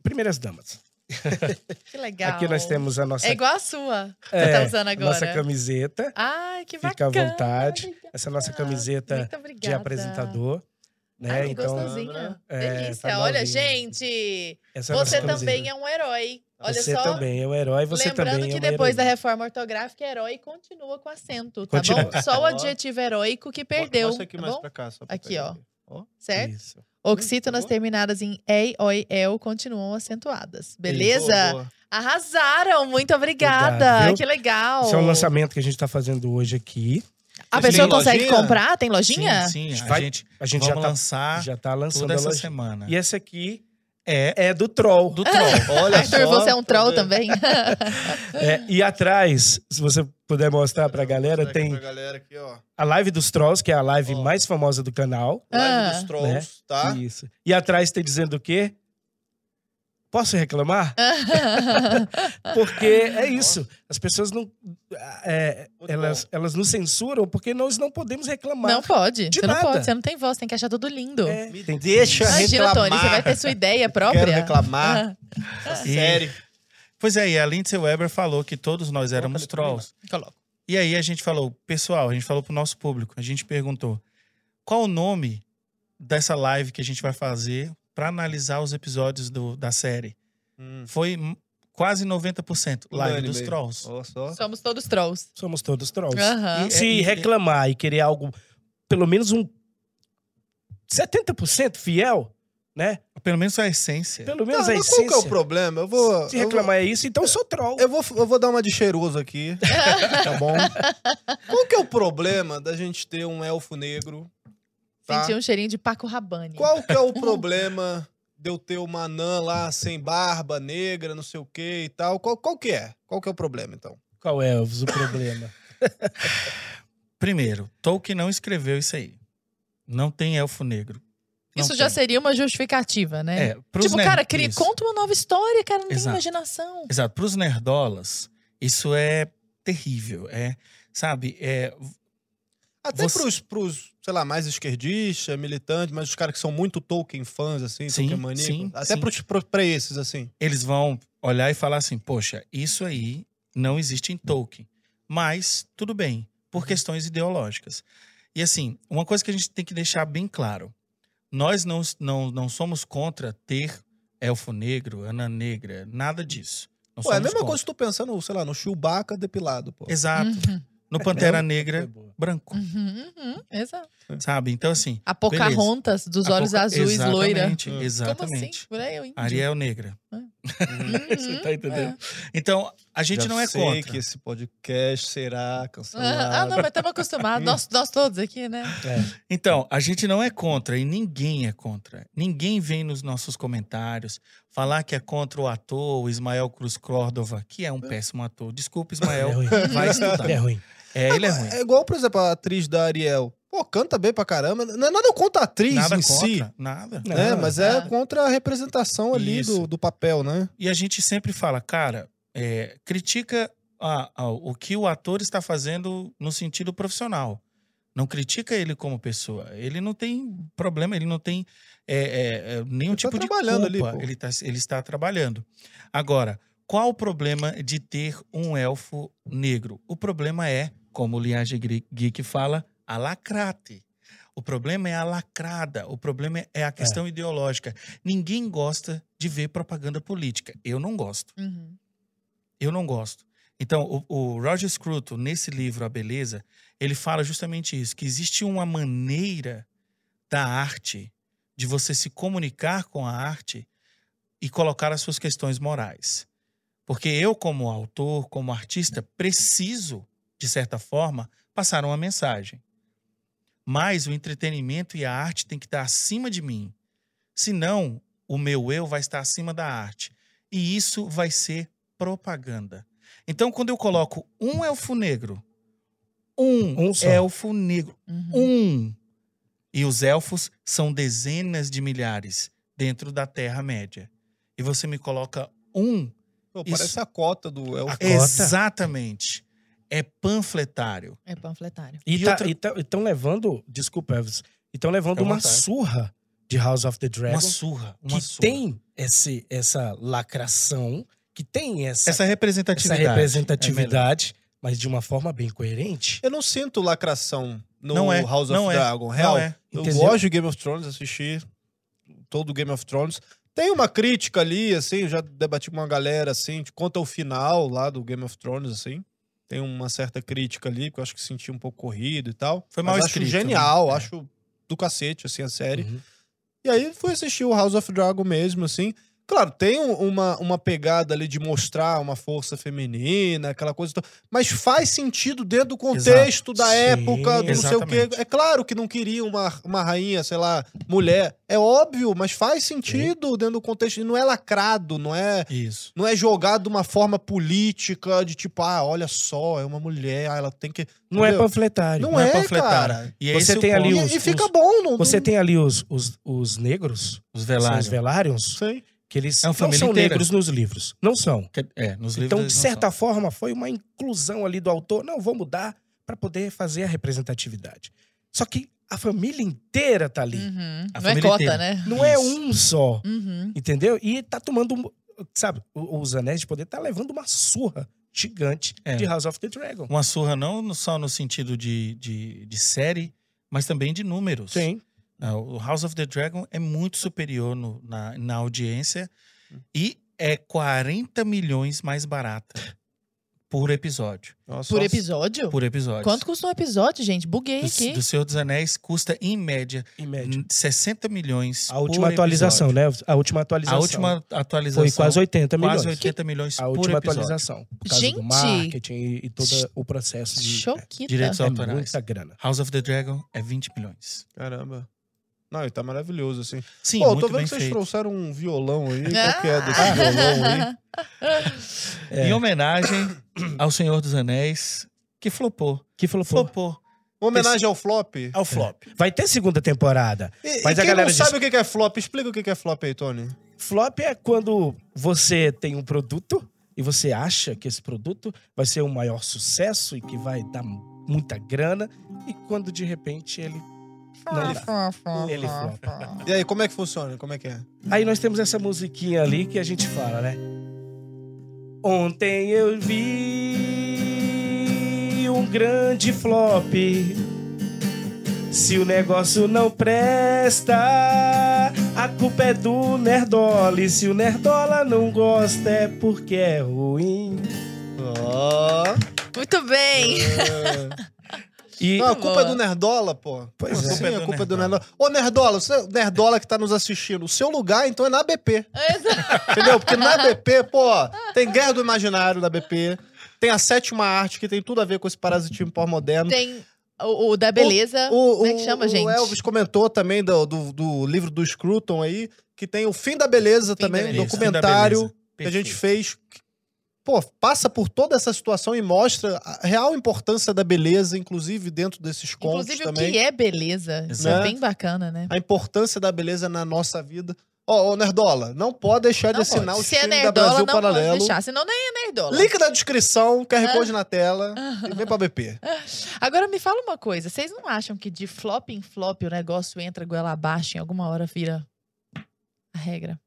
Primeiras damas. Que legal. Aqui nós temos a nossa, É igual a sua. que É, você tá usando agora. nossa camiseta. Ai, que Fica à bacana. vontade. Essa é a nossa camiseta de apresentador. Né? Ai, que então, gostosinha. é, Delícia. tá Olha, gente, essa é você também é um herói. Olha Você só. também é um herói, você Lembrando também que é uma depois da heroína. reforma ortográfica, herói continua com acento, tá Continua. bom? Só o adjetivo heróico que perdeu, Mostra aqui tá mais bom? pra cá. só pra Aqui, pegar ó. aqui. Ó. Certo? Isso. Oxítonas Boa. terminadas em EI, OI, EL continuam acentuadas. Beleza? Boa, boa. Arrasaram! Muito obrigada! Obrigado, que legal! Esse é um lançamento que a gente está fazendo hoje aqui. A Tem pessoa consegue lojinha? comprar? Tem lojinha? Sim, sim. A Vai- gente, A gente já está lançar já tá lançando toda essa semana. E essa aqui É é do Troll. do Troll. Olha Arthur, só, você é um troll também? É, e atrás, se você puder mostrar pra galera, tem Pra galera aqui, ó. a live dos Trolls, que é a live Ó. mais famosa do canal. Live Ah. dos Trolls, tá? Isso. E atrás tem dizendo o quê? Posso reclamar? Porque é isso. As pessoas não. é, elas, elas nos censuram porque nós não podemos reclamar. Não pode. De você não nada. pode, você não tem voz, tem que achar tudo lindo. É, Me deixa Imagina, reclamar. Tony, você vai ter sua ideia própria. Quero reclamar. Ah, E- Sério. Pois é, e a Lindsay Weber falou que todos nós éramos trolls. coloca. E aí a gente falou, pessoal, a gente falou pro nosso público, a gente perguntou qual o nome dessa live que a gente vai fazer para analisar os episódios do- da série. Hum. Foi quase 90% live Unânime. dos trolls. Somos todos trolls. Somos todos Trolls. E- Se e- reclamar e querer algo, pelo menos um 70% fiel, né? Pelo menos a essência. Pelo Não, menos a mas qual que é o essência. problema? Eu vou. Se eu vou- reclamar é isso, então eu sou troll. Eu vou, eu vou dar uma de cheiroso aqui, tá bom? Qual que é o problema da gente ter um elfo negro? Tá? Senti um cheirinho de Paco Rabanne. Qual que é o problema de eu ter uma anã lá sem barba, negra, não sei o que e tal? Qual, qual que é? Qual que é o problema, então? Qual é, Elvis, o problema? Primeiro, Tolkien não escreveu isso aí. Não tem elfo negro. Não Isso já tem. seria uma justificativa, né? É, pros tipo, cara, cria, isso. conta uma nova história, cara, não tem Exato. imaginação. Exato. Para os nerdolas, isso é terrível. É, sabe, é, Até Você- pros, pros, sei lá, mais esquerdistas, militantes, mas os caras que são muito Tolkien fãs, assim, Sim, Tolkien maníaco. sim, Até sim. Pros, pro- pra esses, assim. eles vão olhar e falar assim: poxa, isso aí não existe em Tolkien. Mas, tudo bem, por questões ideológicas. E assim, uma coisa que a gente tem que deixar bem claro: nós não, não, não somos contra ter elfo negro, anã negra, nada disso. Não Pô, é a mesma contra. coisa que tu pensando, sei lá, no Chewbacca depilado, pô. Exato. Uhum, No Pantera É, Negra, boa. branco. uhum, uhum, exato. Sabe? Então, assim. A Pocahontas, dos a olhos Poca- azuis, loira. Exatamente, Hum. Como Exatamente. assim? Por aí eu entendi. Ariel negra. Uhum, Você tá entendendo? é. Então, a gente Já não é sei contra. que esse podcast será cancelado. Ah, não, mas estamos acostumados. Nós, nós todos aqui, né? É. Então, a gente não é contra e ninguém é contra. Ninguém vem nos nossos comentários falar que é contra o ator, o Ismael Cruz Córdova, que é um péssimo ator. Desculpa, Ele é Ismael. ruim. Vai estudar. É ruim. É, ele é ruim. É igual, por exemplo, a atriz da Ariel. Pô, canta bem pra caramba. Não é nada contra a atriz Nada em contra, si. nada. Não, Mas é Ah. contra a representação ali Isso. do, do papel, né? E a gente sempre fala, cara, é, critica a- a- o que o ator está fazendo no sentido profissional. Não critica ele como pessoa. Ele não tem problema, ele não tem é, é, é, nenhum Ele tá tipo de trabalhando ali, culpa. pô. ele, tá, ele está trabalhando. Agora, qual o problema de ter um elfo negro? O problema é, como o Linhagem Gre- Geek fala, a lacrate. O problema é a lacrada. O problema é a questão ideológica. Ninguém gosta de ver propaganda política. Eu não gosto. Uhum. Eu não gosto. Então, o, o Roger Scruton, nesse livro A Beleza, ele fala justamente isso: que existe uma maneira da arte de você se comunicar com a arte e colocar as suas questões morais. Porque eu, como autor, como artista, preciso, de certa forma, passar uma mensagem. Mas o entretenimento e a arte tem que estar acima de mim. Senão, o meu eu vai estar acima da arte. E isso vai ser propaganda. Então, quando eu coloco um elfo negro, um, Um elfo negro, Uhum. um, e os elfos são dezenas de milhares dentro da Terra-média. E você me coloca um. Pô, Isso- parece a cota do elfo. A cota. Exatamente. É panfletário. É panfletário. E E estão outra- levando, desculpa, Elvis, estão levando à uma vontade. surra de House of the Dragon Uma surra. Uma que surra. tem esse, essa lacração, que tem essa, essa essa representatividade. é representatividade, mas de uma forma bem coerente. Eu não sinto lacração no Não é, House of não é, Dragon. não Real. é. Eu Entendeu? gosto de Game of Thrones, assisti todo o Game of Thrones. Tem uma crítica ali, assim, eu já debati com uma galera, assim, quanto ao final lá do Game of Thrones, assim. Tem uma certa crítica ali, porque eu acho que senti um pouco corrido e tal. Foi mal Mas escrito, acho genial, né? É. acho do cacete, assim, a série. Uhum. E aí fui assistir o House of Dragon mesmo, assim. Claro, tem um- uma, uma pegada ali de mostrar uma força feminina, aquela coisa. e tal, Mas faz sentido dentro do contexto da Sim, época, do não sei o quê. É claro que não queria uma, uma rainha, sei lá, mulher. É óbvio, mas faz sentido dentro do contexto. E não é lacrado, não é, Isso. não é jogado de uma forma política, de tipo, ah, olha só, é uma mulher, ah, ela tem que. Não é Entendeu? panfletário. Não, Não é é, panfletário. cara. E Você tem é ali os- E, fica bom, não. Você tem ali os, os, os negros, Os velários. os velários, Sim. Que eles É não são inteira. negros nos livros. Não são. É, nos livros Então, de certa são. forma, foi uma inclusão ali do autor. Não, vou mudar para poder fazer a representatividade. Só que a família inteira tá ali. Uhum. A Não é cota, inteira. né? Não é Isso. um só, Uhum. entendeu? E tá tomando, sabe, o- os Anéis de Poder tá levando uma surra gigante É. de House of the Dragon. Uma surra não só no sentido de, de, de série, mas também de números. Sim. Ah, O House of the Dragon é muito superior no- na, na audiência e é 40 milhões mais barata por episódio. Nossa, Por só- episódio? Por episódio. Quanto custa um episódio, gente? Buguei do, aqui. do Senhor dos Anéis custa, em média, Em média. 60 milhões. A última por atualização, episódio. né? A última atualização. A última atualização. foi quase 80 milhões. Quase 80 milhões A por última episódio. atualização. Por causa Gente! do marketing e, todo o processo de. Choquita. Direitos É autorais. muita grana. House of the Dragon é 20 milhões. Caramba. Não, ele tá maravilhoso, assim. Sim, Pô, eu muito tô vendo bem que vocês feito. trouxeram um violão aí. Ah! Qual que é desse violão aí? É. Em homenagem ao Senhor dos Anéis, que flopou. Que Flopou. Uma homenagem ao flop. Ao flop. vai ter segunda temporada. E, Mas e a galera não diz- sabe o que que é flop, explica o que que é flop aí, Tony. Flop é quando você tem um produto e você acha que esse produto vai ser o maior sucesso e que vai dar muita grana e quando de repente ele Ele flopa. E aí, como é que funciona? Como é que é? Aí nós temos essa musiquinha ali que a gente fala, né? Ontem eu vi um grande flop. Se o negócio não presta, a culpa é do Nerdola. E se o Nerdola não gosta, é porque é ruim. Ó. Muito bem. E Não, a culpa boa. é do Nerdola, pô. Pois Como é. assim? A culpa é do é do Nerdola. Ô, Nerdola, você, Nerdola que tá nos assistindo, o seu lugar, então, é na BP. Exato. Entendeu? Porque na BP, pô, tem Guerra do Imaginário da BP, tem a sétima arte, que tem tudo a ver com esse parasitismo pós-moderno. Tem o, o da beleza. O, Como é que chama, o gente? Elvis comentou também do, do, do livro do Scruton aí, que tem o Fim da Beleza da também, um Beleza. documentário Fim da Beleza. que a gente fez. Pô, passa por toda essa situação e mostra a real importância da beleza, inclusive dentro desses contos Inclusive, também. o que é beleza. Isso é Né? bem bacana, né? A importância da beleza na nossa vida. Ó, ô, Nerdola, não pode deixar de Não assinar pode. o Se é stream da nerdola, Brasil não pode Paralelo. deixar. Senão nem é nerdola. Link na descrição, QR Code na tela e vem pra BP. Agora me fala uma coisa. Vocês não acham que de flop em flop o negócio entra goela abaixo e em alguma hora vira a regra?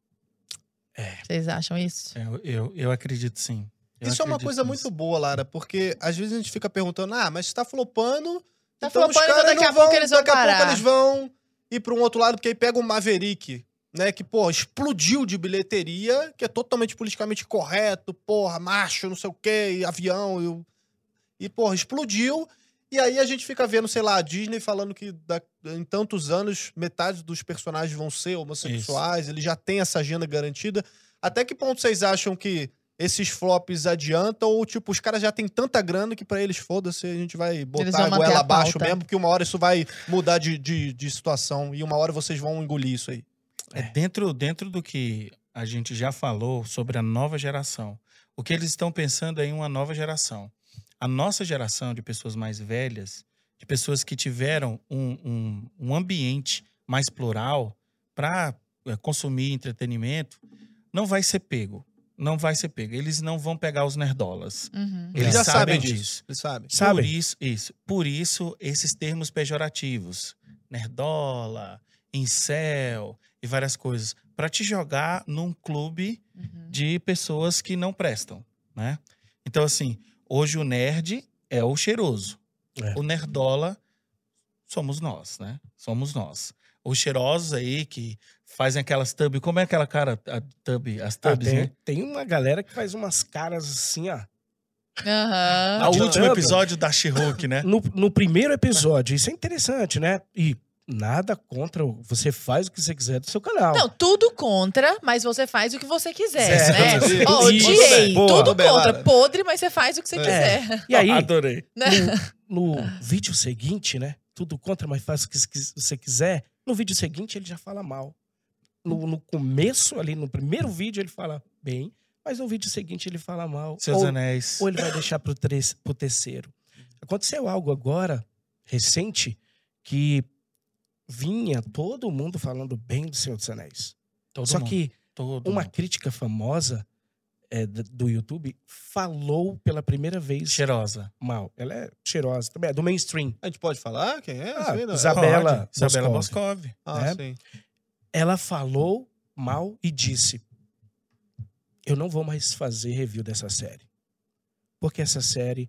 É. Vocês acham isso? É, Eu, eu, eu acredito sim. Eu Isso é uma coisa nisso. muito boa, Lara, porque às vezes a gente fica perguntando, ah, mas tá flopando, Tá Então os flopando, então caras daqui a vão, pouco eles vão daqui a pouco parar. eles vão ir para um outro lado, porque aí pega o Maverick, né, que, pô, explodiu de bilheteria, que é totalmente politicamente correto, porra, macho, não sei o quê, e avião, e, e porra, explodiu. E aí a gente fica vendo, sei lá, a Disney falando que da- em tantos anos metade dos personagens vão ser homossexuais, ele já tem essa agenda garantida. Até que ponto vocês acham que esses flops adiantam ou, tipo, os caras já têm tanta grana que pra eles, foda-se, a gente vai botar a goela abaixo pauta. mesmo, porque uma hora isso vai mudar de, de, de situação e uma hora vocês vão engolir isso aí. É, dentro, dentro do que a gente já falou sobre a nova geração, o que eles estão pensando é em uma nova geração. A nossa geração de pessoas mais velhas, de pessoas que tiveram um, um, um ambiente mais plural para consumir entretenimento, não vai ser pego. Não vai ser pego. Eles não vão pegar os nerdolas. Uhum. Eles Eles já sabem sabem disso. disso. Eles sabem. Por Sabe? isso, isso. Por isso, esses termos pejorativos. Nerdola, incel e várias coisas. Para te jogar num clube Uhum. de pessoas que não prestam, né? Então, assim, hoje o nerd é o cheiroso. É. O nerdola somos nós, né? Somos nós. Os cheirosos aí que fazem aquelas tub... Como é aquela cara, a tub, as Ah, tubs, tem, né? tem uma galera que faz umas caras assim, ó. Aham. O último episódio da She-Hulk, né? No, no primeiro episódio, isso é interessante, né? E nada contra. Você faz o que você quiser do seu canal. Não, tudo contra, mas você faz o que você quiser, Certo. né? Isso. Ó, odiei. Boa. tudo contra. Podre, mas você faz o que você É. quiser. E aí, Adorei. Né? no vídeo seguinte, né? Tudo contra, mas faz o que você quiser. No vídeo seguinte, ele já fala mal. No, no começo, ali, no primeiro vídeo, ele fala bem, mas no vídeo seguinte ele fala mal. Seus ou, anéis. ou ele vai deixar pro, tres- pro terceiro. Aconteceu algo agora, recente, que vinha todo mundo falando bem do Senhor dos Anéis. Todo Só mundo, que todo uma mundo. crítica famosa é, do YouTube falou pela primeira vez cheirosa. mal. Ela é cheirosa também, é do mainstream. A gente pode falar quem é? Ah, aí, não? Isabela Pode. Isabela. Boscov. Ah, né? sim. Ela falou mal e disse: Eu não vou mais fazer review dessa série. Porque essa série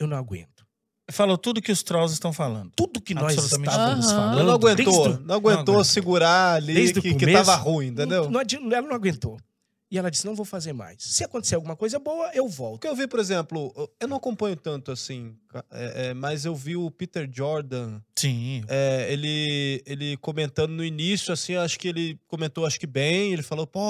eu não aguento. Falou tudo que os trolls estão falando. Tudo que nós estávamos Aham. falando. Ela não aguentou, desde o- não aguentou aguentou. segurar ali Desde o que, que começo, tava ruim, entendeu? Não, não ela não aguentou. E ela disse: Não vou fazer mais. Se acontecer alguma coisa boa, eu volto. Porque eu vi, por exemplo, eu não acompanho tanto assim, é, é, mas eu vi o Peter Jordan, Sim. é, ele, ele comentando no início, assim, acho que ele comentou, acho que bem, ele falou, pô,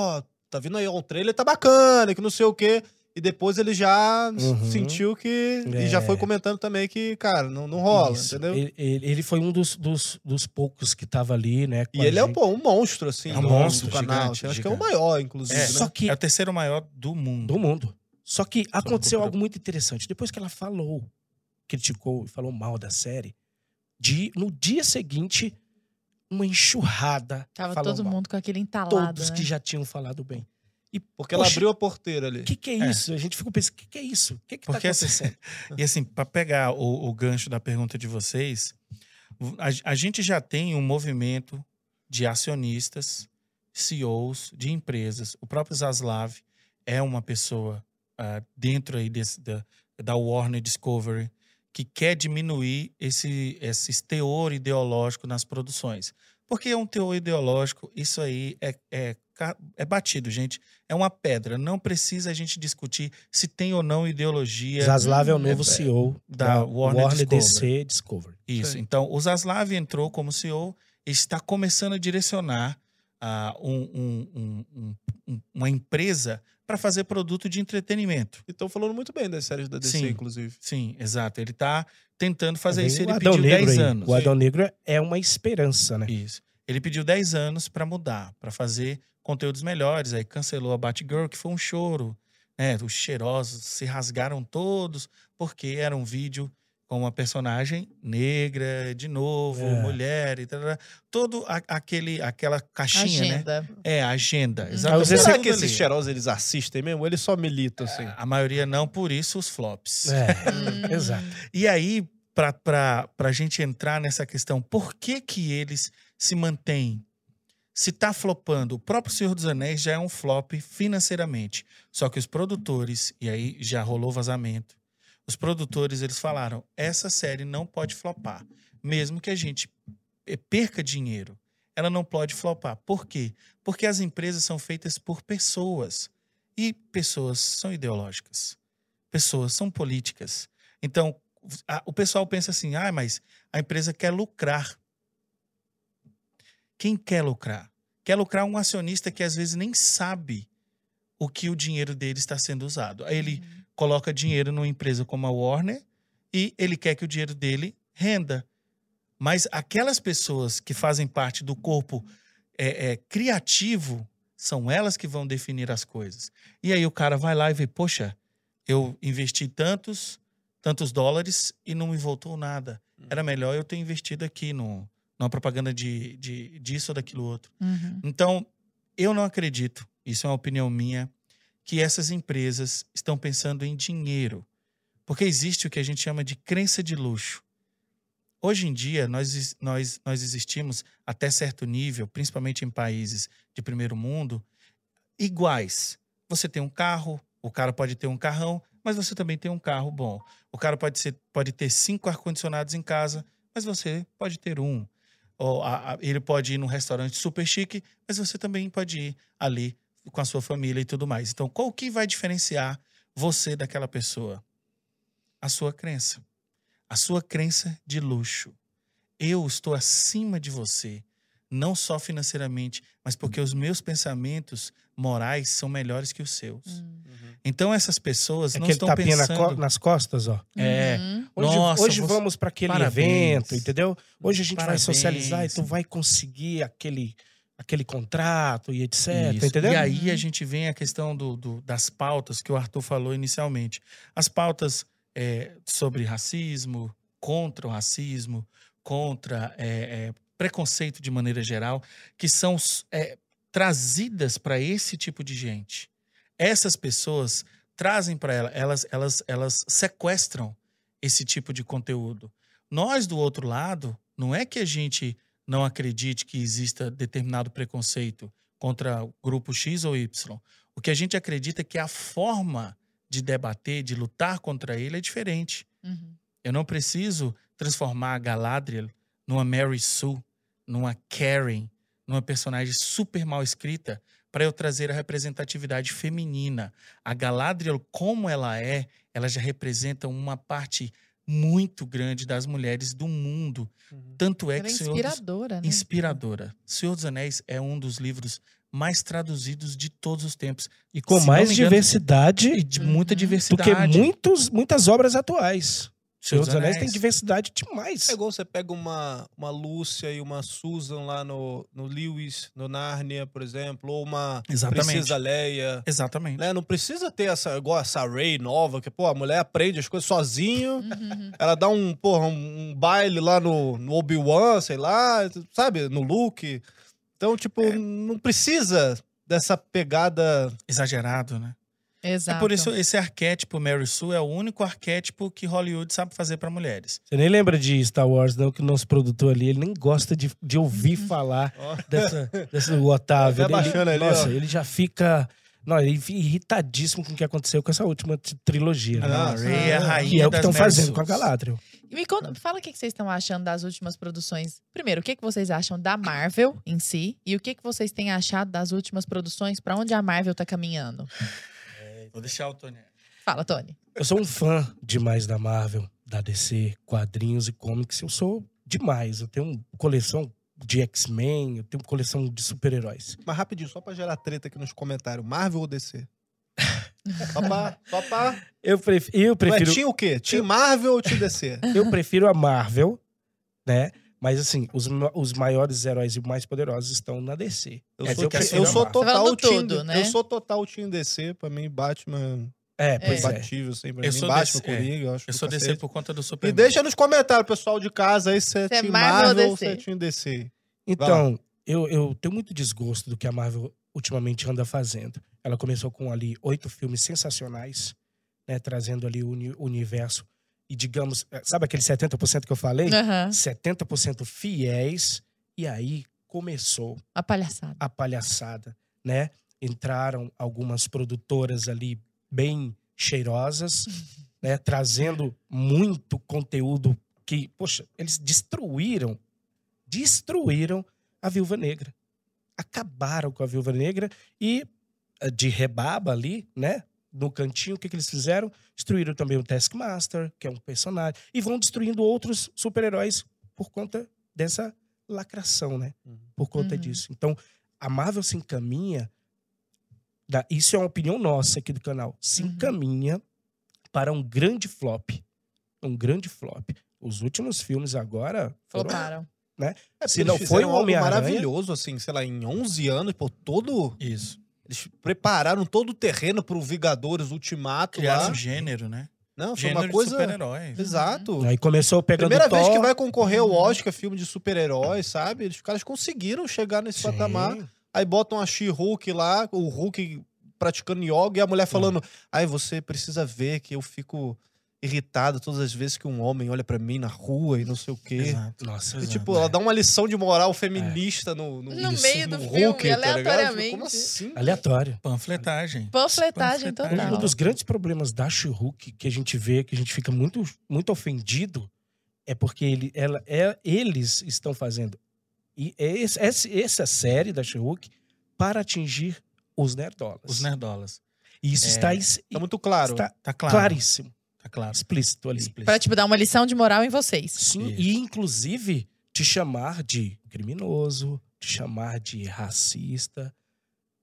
tá vindo aí um trailer, tá bacana, que não sei o quê. E depois ele já Uhum. sentiu que. E já É. foi comentando também que, cara, não, não rola, Isso. entendeu? Ele, ele- foi um dos, dos, dos poucos que tava ali, né? com E ele é gente. pô, um monstro, assim, É um do- monstro do canal. gigante, acho que é o maior, inclusive. É, né? Só que É o terceiro maior do mundo. do mundo. Só que aconteceu cultura. algo muito interessante. Depois que ela falou, criticou e falou mal da série, de, no dia seguinte, uma enxurrada. Tava todo mal. mundo com aquele entalado, Todos né? que já tinham falado bem. E Porque ela Poxa, abriu a porteira ali. o que, que é É. isso? A gente ficou pensando, o que, que é isso? O que, que tá Porque assim, acontecendo? E assim, para pegar o, o gancho da pergunta de vocês, a, a gente já tem um movimento de acionistas, CEOs de empresas. O próprio Zaslav é uma pessoa ah, dentro aí desse, da, da Warner Discovery que quer diminuir esse, esse teor ideológico nas produções. Porque é um teor ideológico, isso aí é, é, é batido, gente. É uma pedra. Não precisa a gente discutir se tem ou não ideologia. Zaslav é o Hum, novo é- CEO da da, Warner Warner, Discovery. DC Discovery. Isso. Sim. Então, o Zaslav entrou como CEO e está começando a direcionar ah, um- um- um- um- um- uma empresa para fazer produto de entretenimento. E estão falando muito bem das séries da DC, Sim. inclusive. Sim, exato. Ele está tentando fazer Vem isso. Ele Adão pediu Negro 10 aí. anos. O Adão Negro é uma esperança, né? Isso. Ele pediu 10 anos para mudar, para fazer conteúdos melhores. Aí cancelou a Batgirl, que foi um choro. Né? Os cheirosos se rasgaram todos, porque era um vídeo com uma personagem negra, de novo, É. mulher e tal. Todo a- aquele, aquela caixinha, né? Agenda. É, a agenda. Hum. Exatamente. Vezes Será que esses ali. cheirosos eles assistem mesmo? Ou eles só militam, assim? A maioria não, por isso os flops. É, Hum. exato. E aí, para a gente entrar nessa questão, por que que eles se mantêm? Se tá flopando, o próprio Senhor dos Anéis já é um flop financeiramente. Só que os produtores, e aí já rolou vazamento, Os produtores, eles falaram, essa série não pode flopar. Mesmo que a gente eh, perca dinheiro, ela não pode flopar. Por quê? Porque as empresas são feitas por pessoas. E pessoas são ideológicas. Pessoas são políticas. Então, a- o pessoal pensa assim, ah, mas a empresa quer lucrar. Quem quer lucrar? Quer lucrar um acionista que às vezes nem sabe o que o dinheiro dele está sendo usado. Aí ele coloca dinheiro numa empresa como a Warner e ele quer que o dinheiro dele renda. Mas aquelas pessoas que fazem parte do corpo é, é, criativo são elas que vão definir as coisas. E aí o cara vai lá e vê, poxa, eu investi tantos, tantos dólares e não me voltou nada. Era melhor eu ter investido aqui no, numa propaganda de, de disso ou daquilo outro. Uhum. Então, eu não acredito, isso é uma opinião minha, que essas empresas estão pensando em dinheiro. Porque existe o que a gente chama de crença de luxo. Hoje em dia, nós, nós, nós existimos até certo nível, principalmente em países de primeiro mundo, iguais. Você tem um carro, o cara pode ter um carrão, mas você também tem um carro bom. O cara pode, ser, pode ter cinco ar-condicionados em casa, mas você pode ter um. Ou a- a- ele pode ir num restaurante super chique, mas você também pode ir ali com a sua família e tudo mais. Então, qual que vai diferenciar você daquela pessoa? A sua crença. A sua crença de luxo. Eu estou acima de você, não só financeiramente, mas porque os meus pensamentos morais são melhores que os seus. Hum. Então, essas pessoas não Aquele estão tapinha na pensando... co- nas costas, ó. É. Uhum. Hoje, Nossa, hoje você- vamos para aquele Parabéns. evento, entendeu? Hoje a gente Parabéns. vai socializar e tu vai conseguir aquele, aquele contrato e etc, Isso. entendeu? E aí Uhum. a gente vem a questão do, do- das pautas que o Arthur falou inicialmente. As pautas é, sobre racismo, contra o racismo, contra é, é, preconceito de maneira geral, que são é, trazidas para esse tipo de gente. Essas pessoas trazem para ela, elas, elas, elas sequestram esse tipo de conteúdo. Nós, do outro lado, não é que a gente não acredite que exista determinado preconceito contra o grupo X ou Y. O que a gente acredita é que a forma de debater, de lutar contra ele é diferente. Uhum. Eu não preciso transformar a Galadriel numa Mary Sue, numa Karen, numa personagem super mal escrita para eu trazer a representatividade feminina. A Galadriel, como ela é, ela já representa uma parte muito grande das mulheres do mundo. Uhum. Tanto é Ela é que Senhor dos- inspiradora, né? inspiradora. Senhor dos Anéis é um dos livros mais traduzidos de todos os tempos. E com Se mais engano, diversidade E de muita Uhum. do diversidade. que muitos, muitas obras atuais. Senhor dos Anéis tem diversidade demais. É igual você pega uma, uma Lúcia e uma Susan lá no, no Lewis, no Nárnia, por exemplo, ou uma Exatamente. Princesa Leia. Exatamente. Né? Não precisa ter essa, igual essa Ray nova, que, pô, a mulher aprende as coisas sozinho. Uhum. Ela dá um, porra, um, um baile lá no, no Obi-Wan, sei lá, sabe? No Luke. Então, tipo, É. não precisa dessa pegada. Exagerado, né? Exato. É por isso esse arquétipo Mary Sue é o único arquétipo que Hollywood sabe fazer para mulheres. Você nem lembra de Star Wars, não? Que o nosso produtor ali, ele nem gosta de, de ouvir falar Ó. dessa, desse o Otávio. Até Ele- baixando ali, nossa, ó. ele já fica... Não, ele fica irritadíssimo com o que aconteceu com essa última trilogia. né? Ah, é a ah, rainha Que é o que estão fazendo com a Galadriel. E me conta, fala o que vocês estão achando das últimas produções. Primeiro, o que, vocês acham da Marvel em si? E o que, que vocês têm achado das últimas produções? Pra onde a Marvel tá caminhando? Vou deixar o Tony. Fala, Tony. Eu sou um fã demais da Marvel, da DC, quadrinhos e comics. Eu sou demais. Eu tenho uma coleção de X-Men, eu tenho uma coleção de super-heróis. Mas rapidinho, só pra gerar treta aqui nos comentários. Marvel ou DC? só pra. Só pra... Eu, pref... eu prefiro. Team o quê? Team Marvel ou Team DC? Eu prefiro a Marvel, né? Mas assim, os, os maiores heróis e mais poderosos estão na DC. Eu Quer sou, eu sou total Team. tudo, né? Eu sou total Team DC. Pra mim, Batman É, é pois é. imbatível, assim. Pra Eu mim, sou Batman, DC, é. Coringa, eu acho Eu sou DC cacete. por conta do E Superman. deixa nos comentários, pessoal de casa, aí se é Você é Team Marvel ou Marvel ou DC? se é Team DC. Então, eu, eu tenho muito desgosto do que a Marvel ultimamente anda fazendo. Ela começou com ali oito filmes sensacionais, né? Trazendo ali o uni- universo. E digamos, eh, sabe aquele 70% que eu falei? Aham. 70% fiéis. E aí começou A palhaçada. a palhaçada, né? Entraram algumas produtoras ali bem cheirosas, né, trazendo muito conteúdo que, poxa, eles destruíram, destruíram a Viúva Negra. Acabaram com a Viúva Negra e eh, de rebaba ali, né? No cantinho, o que, que eles fizeram? Destruíram também o Taskmaster, que é um personagem, e vão destruindo outros super-heróis por conta dessa lacração, né? Uhum. Por conta Uhum. disso. Então, a Marvel se encaminha. da- isso é uma opinião nossa aqui do canal. Se Uhum. encaminha para um grande flop. Um grande flop. Os últimos filmes agora. foram- Floparam. É, Se não foi algo Homem-Aranha- maravilhoso, assim, sei lá, em 11 anos, pô, todo... Isso. Eles prepararam todo o terreno pro Vingadores Ultimato Criaram lá. um gênero, né? Não, foi Gênero uma coisa... de super-herói. Exato. Aí começou pegando Primeira Thor. vez que vai concorrer ao Oscar filme de super-heróis, sabe? Os caras conseguiram chegar nesse Sim. patamar. Aí botam a She-Hulk lá, o Hulk praticando yoga e a mulher falando: Ai, você precisa ver que eu fico irritado todas as vezes que um homem olha pra mim na rua e não sei o quê. Exato. Nossa, E, Exato. tipo, ela dá uma lição de moral feminista no, no, No isso, meio do no filme, Hulk, tá ligado? aleatoriamente. Como assim? aleatório. Panfletagem. Panfletagem Panfletagem. total. Um dos grandes problemas da She-Hulk que a gente vê, que a gente fica muito, muito ofendido, é porque ele, ela, é, eles estão fazendo e é esse- esse- essa série da She-Hulk para atingir os nerdolas. Os nerdolas. E isso É, está, es- Tá muito claro. está Tá claro. claríssimo, Tá claro. explícito ali. Explícito. Pra, tipo, dar uma lição de moral em vocês. Sim, Isso. e inclusive te chamar de criminoso, te chamar de racista.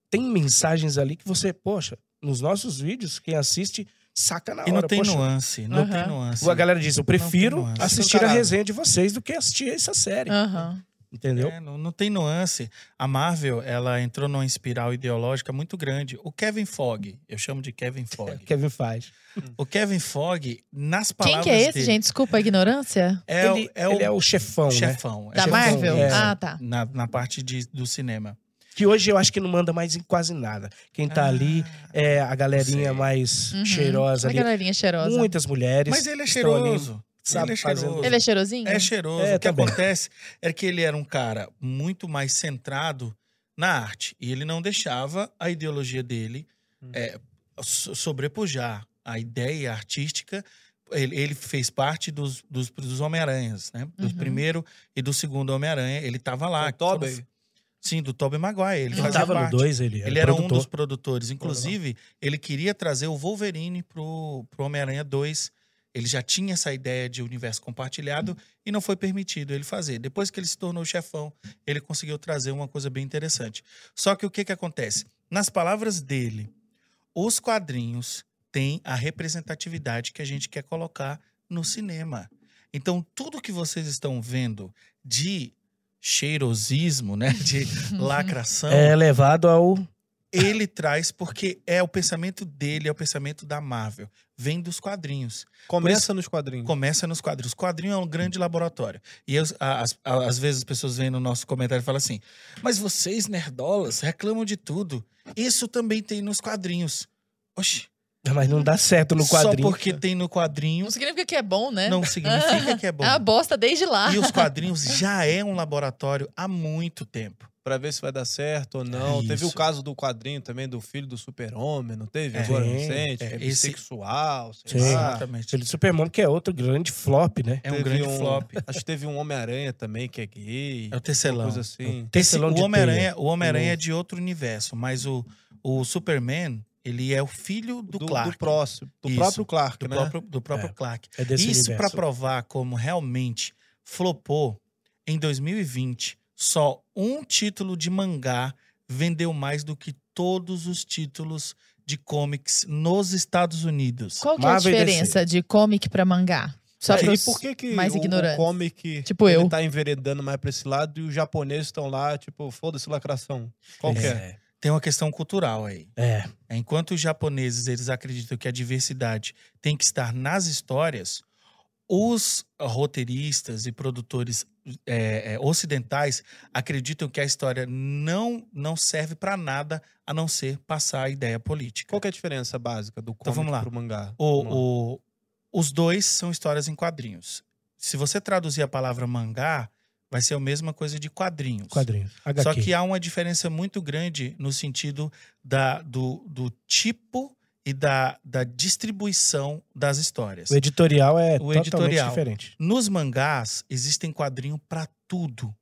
Tem mensagens ali que você, poxa, nos nossos vídeos, quem assiste saca na hora. E não tem poxa, nuance. Não tem Aham. nuance. A galera diz, eu prefiro assistir a resenha de vocês do que assistir essa série. Aham. Entendeu? É, não, não tem nuance. A Marvel, ela entrou numa espiral ideológica muito grande. O Kevin Fogg, eu chamo de Kevin Fogg. Kevin faz. O Kevin Fogg, nas Quem palavras que é esse, dele, gente? Desculpa a ignorância. É, o- ele, é o, ele é o chefão, né? chefão. é Da chefão, Marvel? é. Ah, tá. Na, na parte de, do cinema. Que hoje eu acho que não manda mais em quase nada. Quem tá Ah, ali é a galerinha mais Uhum. cheirosa A ali. galerinha cheirosa. Muitas mulheres. Mas ele é cheiroso. Sabe, ele é fazendo- cheiroso. Ele é cheirosinho? É cheiroso. É, o que também. acontece é que ele era um cara muito mais centrado na arte. E ele não deixava a ideologia dele Hum. é, so- sobrepujar a ideia artística. Ele, ele fez parte dos, dos, dos Homem-Aranhas, né? Do Uhum. primeiro e do segundo Homem-Aranha. Ele tava lá. O Tobey? Sim, do Tobey Maguire. Ele, Ele fazia tava no parte. 2, ele era, Ele era um dos produtores. Inclusive, ele queria trazer o Wolverine pro, pro Homem-Aranha 2. Ele já tinha essa ideia de universo compartilhado e não foi permitido ele fazer. Depois que ele se tornou chefão, ele conseguiu trazer uma coisa bem interessante. Só que o que, que acontece? Nas palavras dele, os quadrinhos têm a representatividade que a gente quer colocar no cinema. Então, tudo que vocês estão vendo de cheirosismo, né? De lacração É levado ao. Ele traz porque é o pensamento dele, é o pensamento da Marvel. Vem dos quadrinhos. Começa nos quadrinhos. Começa nos quadrinhos. O quadrinho é um grande laboratório. E eu, a- as- a- às vezes as pessoas vêm no nosso comentário e falam assim: Mas vocês, nerdolas, reclamam de tudo. Isso também tem nos quadrinhos. Oxi, Mas não dá certo no só quadrinho. porque tem no quadrinho Não significa que é bom, né? não significa que é bom. É uma bosta desde lá. E os quadrinhos já é um laboratório há muito tempo. Pra ver se vai dar certo ou não. É teve o caso do quadrinho também do filho do super-homem, não teve? É. Agora recente, É, que é esse- bissexual, sei Sim. lá. Exatamente. Ele Superman, que é outro grande flop, né? É um Teve grande um- flop. Acho que teve um Homem-Aranha também que é gay. É o tecelão. coisa assim. Esse, Tecelão de o Homem-Aranha o Homem-Aranha é de outro universo, mas o, o Superman, ele é o filho do, Clark. Do próximo. Do Isso. próprio Clark, do né? próprio, do próprio É. Clark. É desse Isso para provar como realmente flopou, em 2020, só um título de mangá vendeu mais do que todos os títulos de comics nos Estados Unidos. Qual que é a diferença de comic pra mangá? Só É, e por que, que mais o, ignorantes. o comic Tipo ele eu. tá enveredando mais pra esse lado e os japoneses estão lá, tipo, foda-se lacração. Qual que é? É. Tem uma questão cultural aí. É. Enquanto os japoneses eles acreditam que a diversidade tem que estar nas histórias, os roteiristas e produtores é, é, ocidentais acreditam que a história não, não serve para nada a não ser passar a ideia política. Qual é a diferença básica do Então, vamos lá. pro mangá? O- o- os dois são histórias em quadrinhos. Se você traduzir a palavra mangá, vai ser a mesma coisa de quadrinhos. Quadrinhos. HQ. Só que há uma diferença muito grande no sentido da, do, do tipo e da, da distribuição das histórias. O editorial é O totalmente editorial. diferente. Nos mangás existem quadrinhos para tudo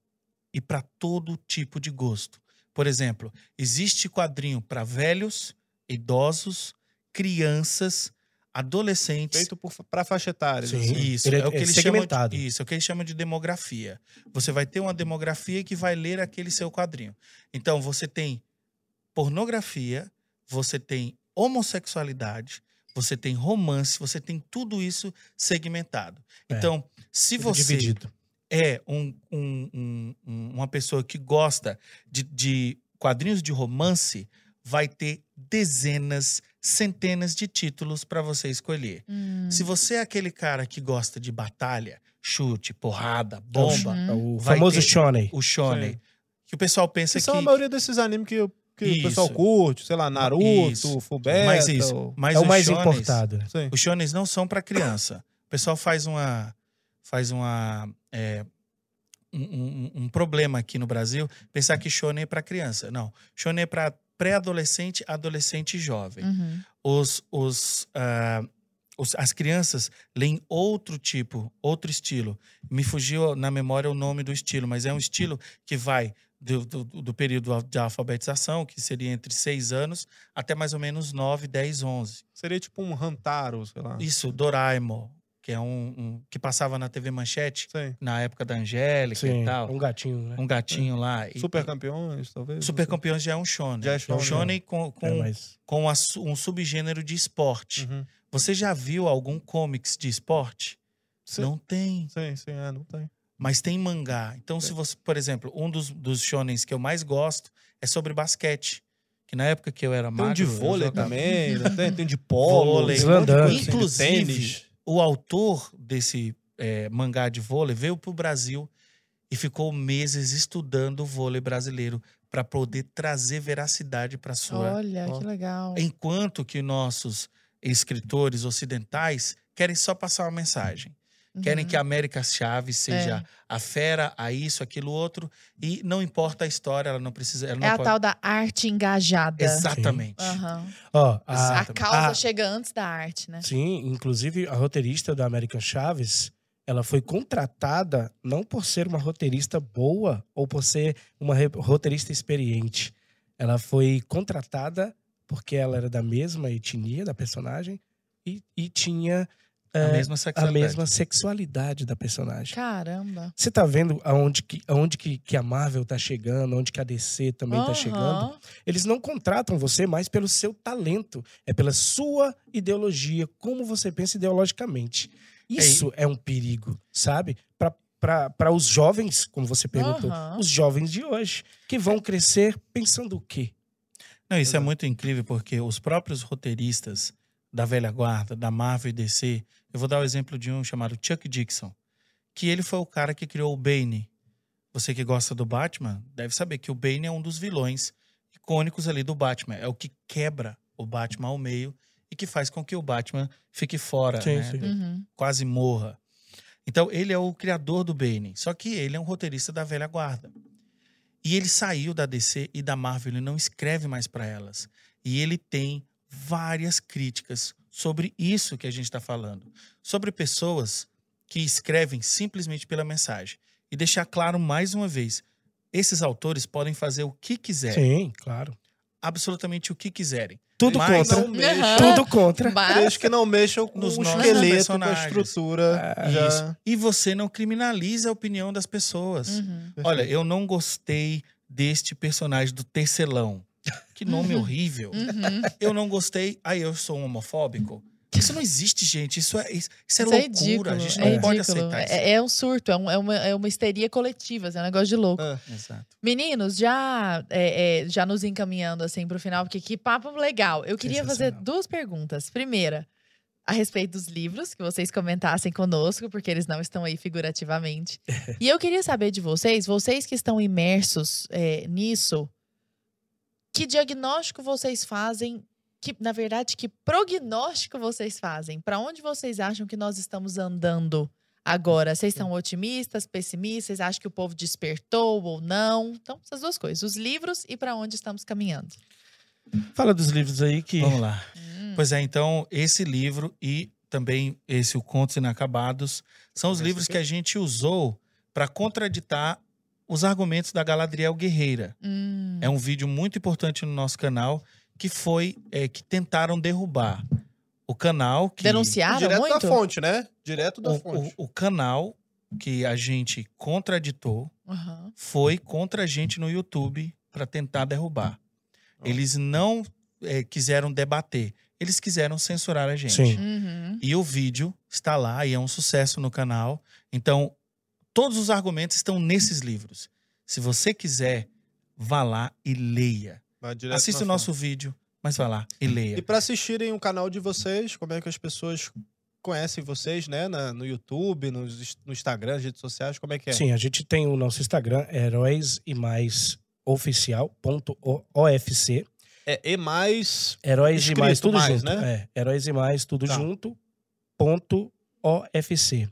e para todo tipo de gosto. Por exemplo, existe quadrinho para velhos, idosos, crianças, adolescentes. Feito por, pra faixa etária. Sim. assim. Isso, Ele é- é, o que é eles chamam de, isso, é o que eles chamam de demografia. Você vai ter uma demografia que vai ler aquele seu quadrinho. Então, você tem pornografia, você tem homossexualidade, você tem romance, você tem tudo isso segmentado. É. Então, se você dividido. é um- um- um- um- uma pessoa que gosta de, de quadrinhos de romance, vai ter dezenas, centenas de títulos para você escolher. Hum. Se você é aquele cara que gosta de batalha, chute, porrada, É o bomba, é o famoso shonen. o shonen, Sim. que o pessoal pensa Que que são a maioria desses animes que, que o Isso. pessoal curte, sei lá, Naruto, Isso. Fullmetal. mas isso, mas é o mais shonens- importado. Sim. Os shonens não são para criança. O pessoal faz uma faz uma é, um, um- um problema aqui no Brasil pensar que shonen é para criança. Não, shonen é para pré-adolescente, adolescente e jovem. Uhum. Os, os, os- as crianças leem outro tipo, outro estilo. Me fugiu na memória o nome do estilo, mas é um estilo que vai do, do, do período de alfabetização, que seria entre seis anos, até mais ou menos 9, 10, 11. Seria tipo um Hantaro, sei lá. Isso, Doraemon, que é um, um- que passava na TV Manchete Sim. na época da Angélica Sim, e tal. um gatinho, né? Um gatinho lá. E- Super campeões, talvez. Super Campeões já é um shonen. Já é shonen. um shonen com, com, É, mas com a um subgênero de esporte. Uhum. Você já viu algum comics de esporte? Sim. Não tem. Sim, sim, é, não tem. Mas tem mangá. Então, se você, por exemplo, um dos, dos shonens que eu mais gosto é sobre basquete. Que na época que eu era Tem magro... de eu vôlei jogava- também, tem, tem de polo, Vôlei. tem de de Inclusive, tênis. O autor desse é, mangá de vôlei veio para o Brasil e ficou meses estudando o vôlei brasileiro para poder trazer veracidade para sua Olha, Ó. que legal. enquanto que nossos escritores ocidentais querem só passar uma mensagem. Querem Uhum. que a América Chaves seja a fera, a isso, aquilo, outro. E não importa a história, ela não precisa. Ela não É a pode... tal da arte engajada. Exatamente. Aham. Ó, A a, Exato. causa a- chega antes da arte, né? sim, inclusive a roteirista da American Chaves, ela foi contratada não por ser uma roteirista boa ou por ser uma roteirista experiente. Ela foi contratada porque ela era da mesma etnia da personagem e, e tinha A é, mesma a sexualidade. mesma sexualidade da personagem. Caramba. Você tá vendo aonde que, aonde que, que a Marvel tá chegando, onde que a DC também tá Aham. chegando? Eles não contratam você mais pelo seu talento, é pela sua ideologia, como você pensa ideologicamente. Isso é, um perigo, sabe? Para os jovens, como você perguntou, Aham. os jovens de hoje, que vão crescer pensando o quê? Não, isso é muito incrível porque os próprios roteiristas da velha guarda, da Marvel e DC, eu vou dar o exemplo de um chamado Chuck Dixon, que ele foi o cara que criou o Bane. Você que gosta do Batman deve saber que o Bane é um dos vilões icônicos ali do Batman. É o que quebra o Batman ao meio e que faz com que o Batman fique fora, Sim, né? sim. Uhum. quase morra. Então, ele é o criador do Bane. Só que ele é um roteirista da velha guarda. E ele saiu da DC e da Marvel, ele não escreve mais para elas. E ele tem várias críticas sobre isso que a gente está falando. Sobre pessoas que escrevem simplesmente pela mensagem. E deixar claro mais uma vez: esses autores podem fazer o que quiserem, Sim, claro. absolutamente o que quiserem. Tudo Mas contra. Tudo contra. Mas- Desde que não mexam com Nos o nossos esqueleto, com a personagens. estrutura. É, já... Isso. E você não criminaliza a opinião das pessoas. Uhum. Olha, eu não gostei deste personagem do Tecelão. Que nome Uhum. horrível. Uhum. Eu não gostei. Aí eu sou um homofóbico. Isso não existe, gente. Isso é, isso, isso é Isso é loucura. ridículo. a gente é não pode ridículo. aceitar isso. É, é um surto, é, um- é uma, é uma histeria coletiva, assim, é um negócio de louco. É. Exato. Meninos, já, é, é, já nos encaminhando assim para o final, porque que papo legal. Eu queria fazer duas perguntas. Primeira, a respeito dos livros, que vocês comentassem conosco, porque eles não estão aí figurativamente. e eu queria saber de vocês, vocês que estão imersos é, nisso, que diagnóstico vocês fazem? Que, na verdade, que prognóstico vocês fazem? Para onde vocês acham que nós estamos andando agora? Vocês estão otimistas, pessimistas? Vocês acham que o povo despertou ou não? Então, essas duas coisas: os livros e para onde estamos caminhando. Fala dos livros aí que Vamos lá. Hum. Pois é, então, esse livro e também esse O Contos Inacabados são os livros que a gente usou para contraditar os argumentos da Galadriel Guerreira. Hum. É um vídeo muito importante no nosso canal que foi é, que tentaram derrubar o canal que Denunciaram Direto muito? da fonte, né? Direto da o, fonte. o- o canal que a gente contraditou Aham. foi contra a gente no YouTube para tentar derrubar. Ó. Eles não é, quiseram debater, eles quiseram censurar a gente. Sim. Uhum. E o vídeo está lá e é um sucesso no canal. Então, todos os argumentos estão nesses livros. Se você quiser, vá lá e leia. Assista o nosso fonte. vídeo, mas vá lá e leia. E para assistirem o canal de vocês, como é que as pessoas conhecem vocês, né? Na- no YouTube, no, no Instagram, nas redes sociais, como é que é? Sim, a gente tem o nosso Instagram, heróis e mais oficial.ofc. É E mais. Heróis Escrito e mais tudo mais, junto. né? É, heróis e mais tudo Tá. junto. Ponto OFC.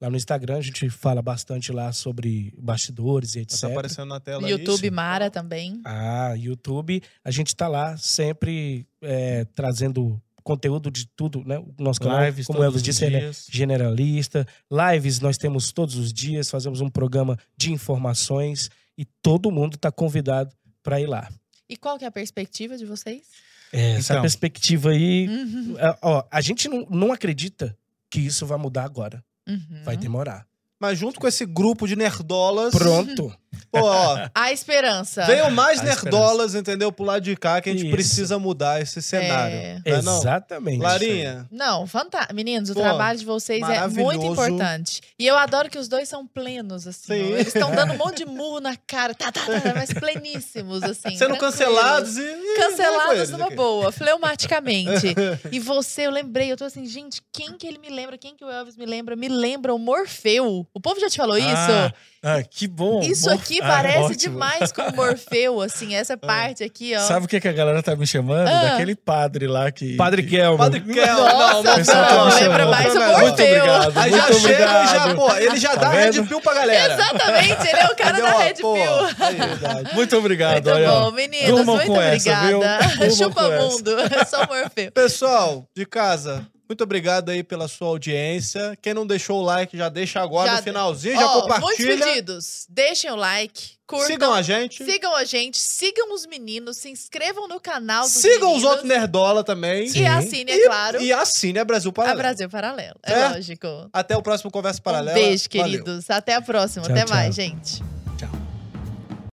Lá no Instagram a gente fala bastante lá sobre bastidores e etc. Tá aparecendo na tela aí. YouTube Mara também. Ah, YouTube. A gente tá lá sempre é, trazendo conteúdo de tudo, né? O nosso canal, Lives como Elvis disse, ele é generalista. Lives nós temos todos os dias, fazemos um programa de informações e todo mundo está convidado para ir lá. E qual que é a perspectiva de vocês? É, Essa Então. perspectiva aí, Uhum. ó, a gente não, não acredita que isso vai mudar agora. Uhum. Vai demorar. Mas junto com esse grupo de nerdolas. Pronto. Pô, ó. A esperança. Venham mais A nerdolas, entendeu? Pro lado de cá, que a gente Isso. precisa mudar esse cenário. É. Não é não? Exatamente. Larinha, Não, fantástico. Meninos, o Pô, trabalho de vocês é muito importante. E eu adoro que os dois são plenos, assim. Sim. ó. Eles estão dando um monte de murro na cara, tá, tá, tá, mas pleníssimos, assim. sendo tranquilos. cancelados e. Cancelados numa aqui. boa, fleumaticamente. e você, eu lembrei, eu tô assim, gente, quem que ele me lembra? Quem que o Elvis me lembra? Me lembra o Morfeu. O povo já te falou isso? Ah, ah, que bom. Isso aqui Ah, parece ótimo. demais com o Morfeu, assim, essa parte aqui, ó. Sabe o que, que a galera tá me chamando? Ah. Daquele padre lá que. Padre que... Kelmo. Padre Kel, Nossa, não, não, tá me não, chamando. lembra mais o não, Morfeu. Muito obrigado. Aí já chega e já, pô, ele já Tá dá vendo? red pill pra galera. Exatamente, ele é o cara Entendeu? da Red Pill. aí. Muito obrigado. Muito bom, meninos. Durmam muito essa, obrigada. Durmam Chupa com essa. mundo. Só Morfeu. Pessoal de casa, muito obrigado aí pela sua audiência. Quem não deixou o like, já deixa agora Já- no finalzinho, já Ó, muitos compartilha. pedidos. Deixem o like, curtam. Sigam a gente. Sigam a gente, sigam os meninos, se inscrevam no canal dos Sigam os meninos. outros Nerdola também. E Sim. assine, é E- claro, E assine a Brasil a Paralelo. Brasil Paralelo. É Certo? lógico. Até o próximo Conversa Um Paralela. beijo, Valeu. queridos. Até a próxima. Tchau, Até tchau. mais, gente.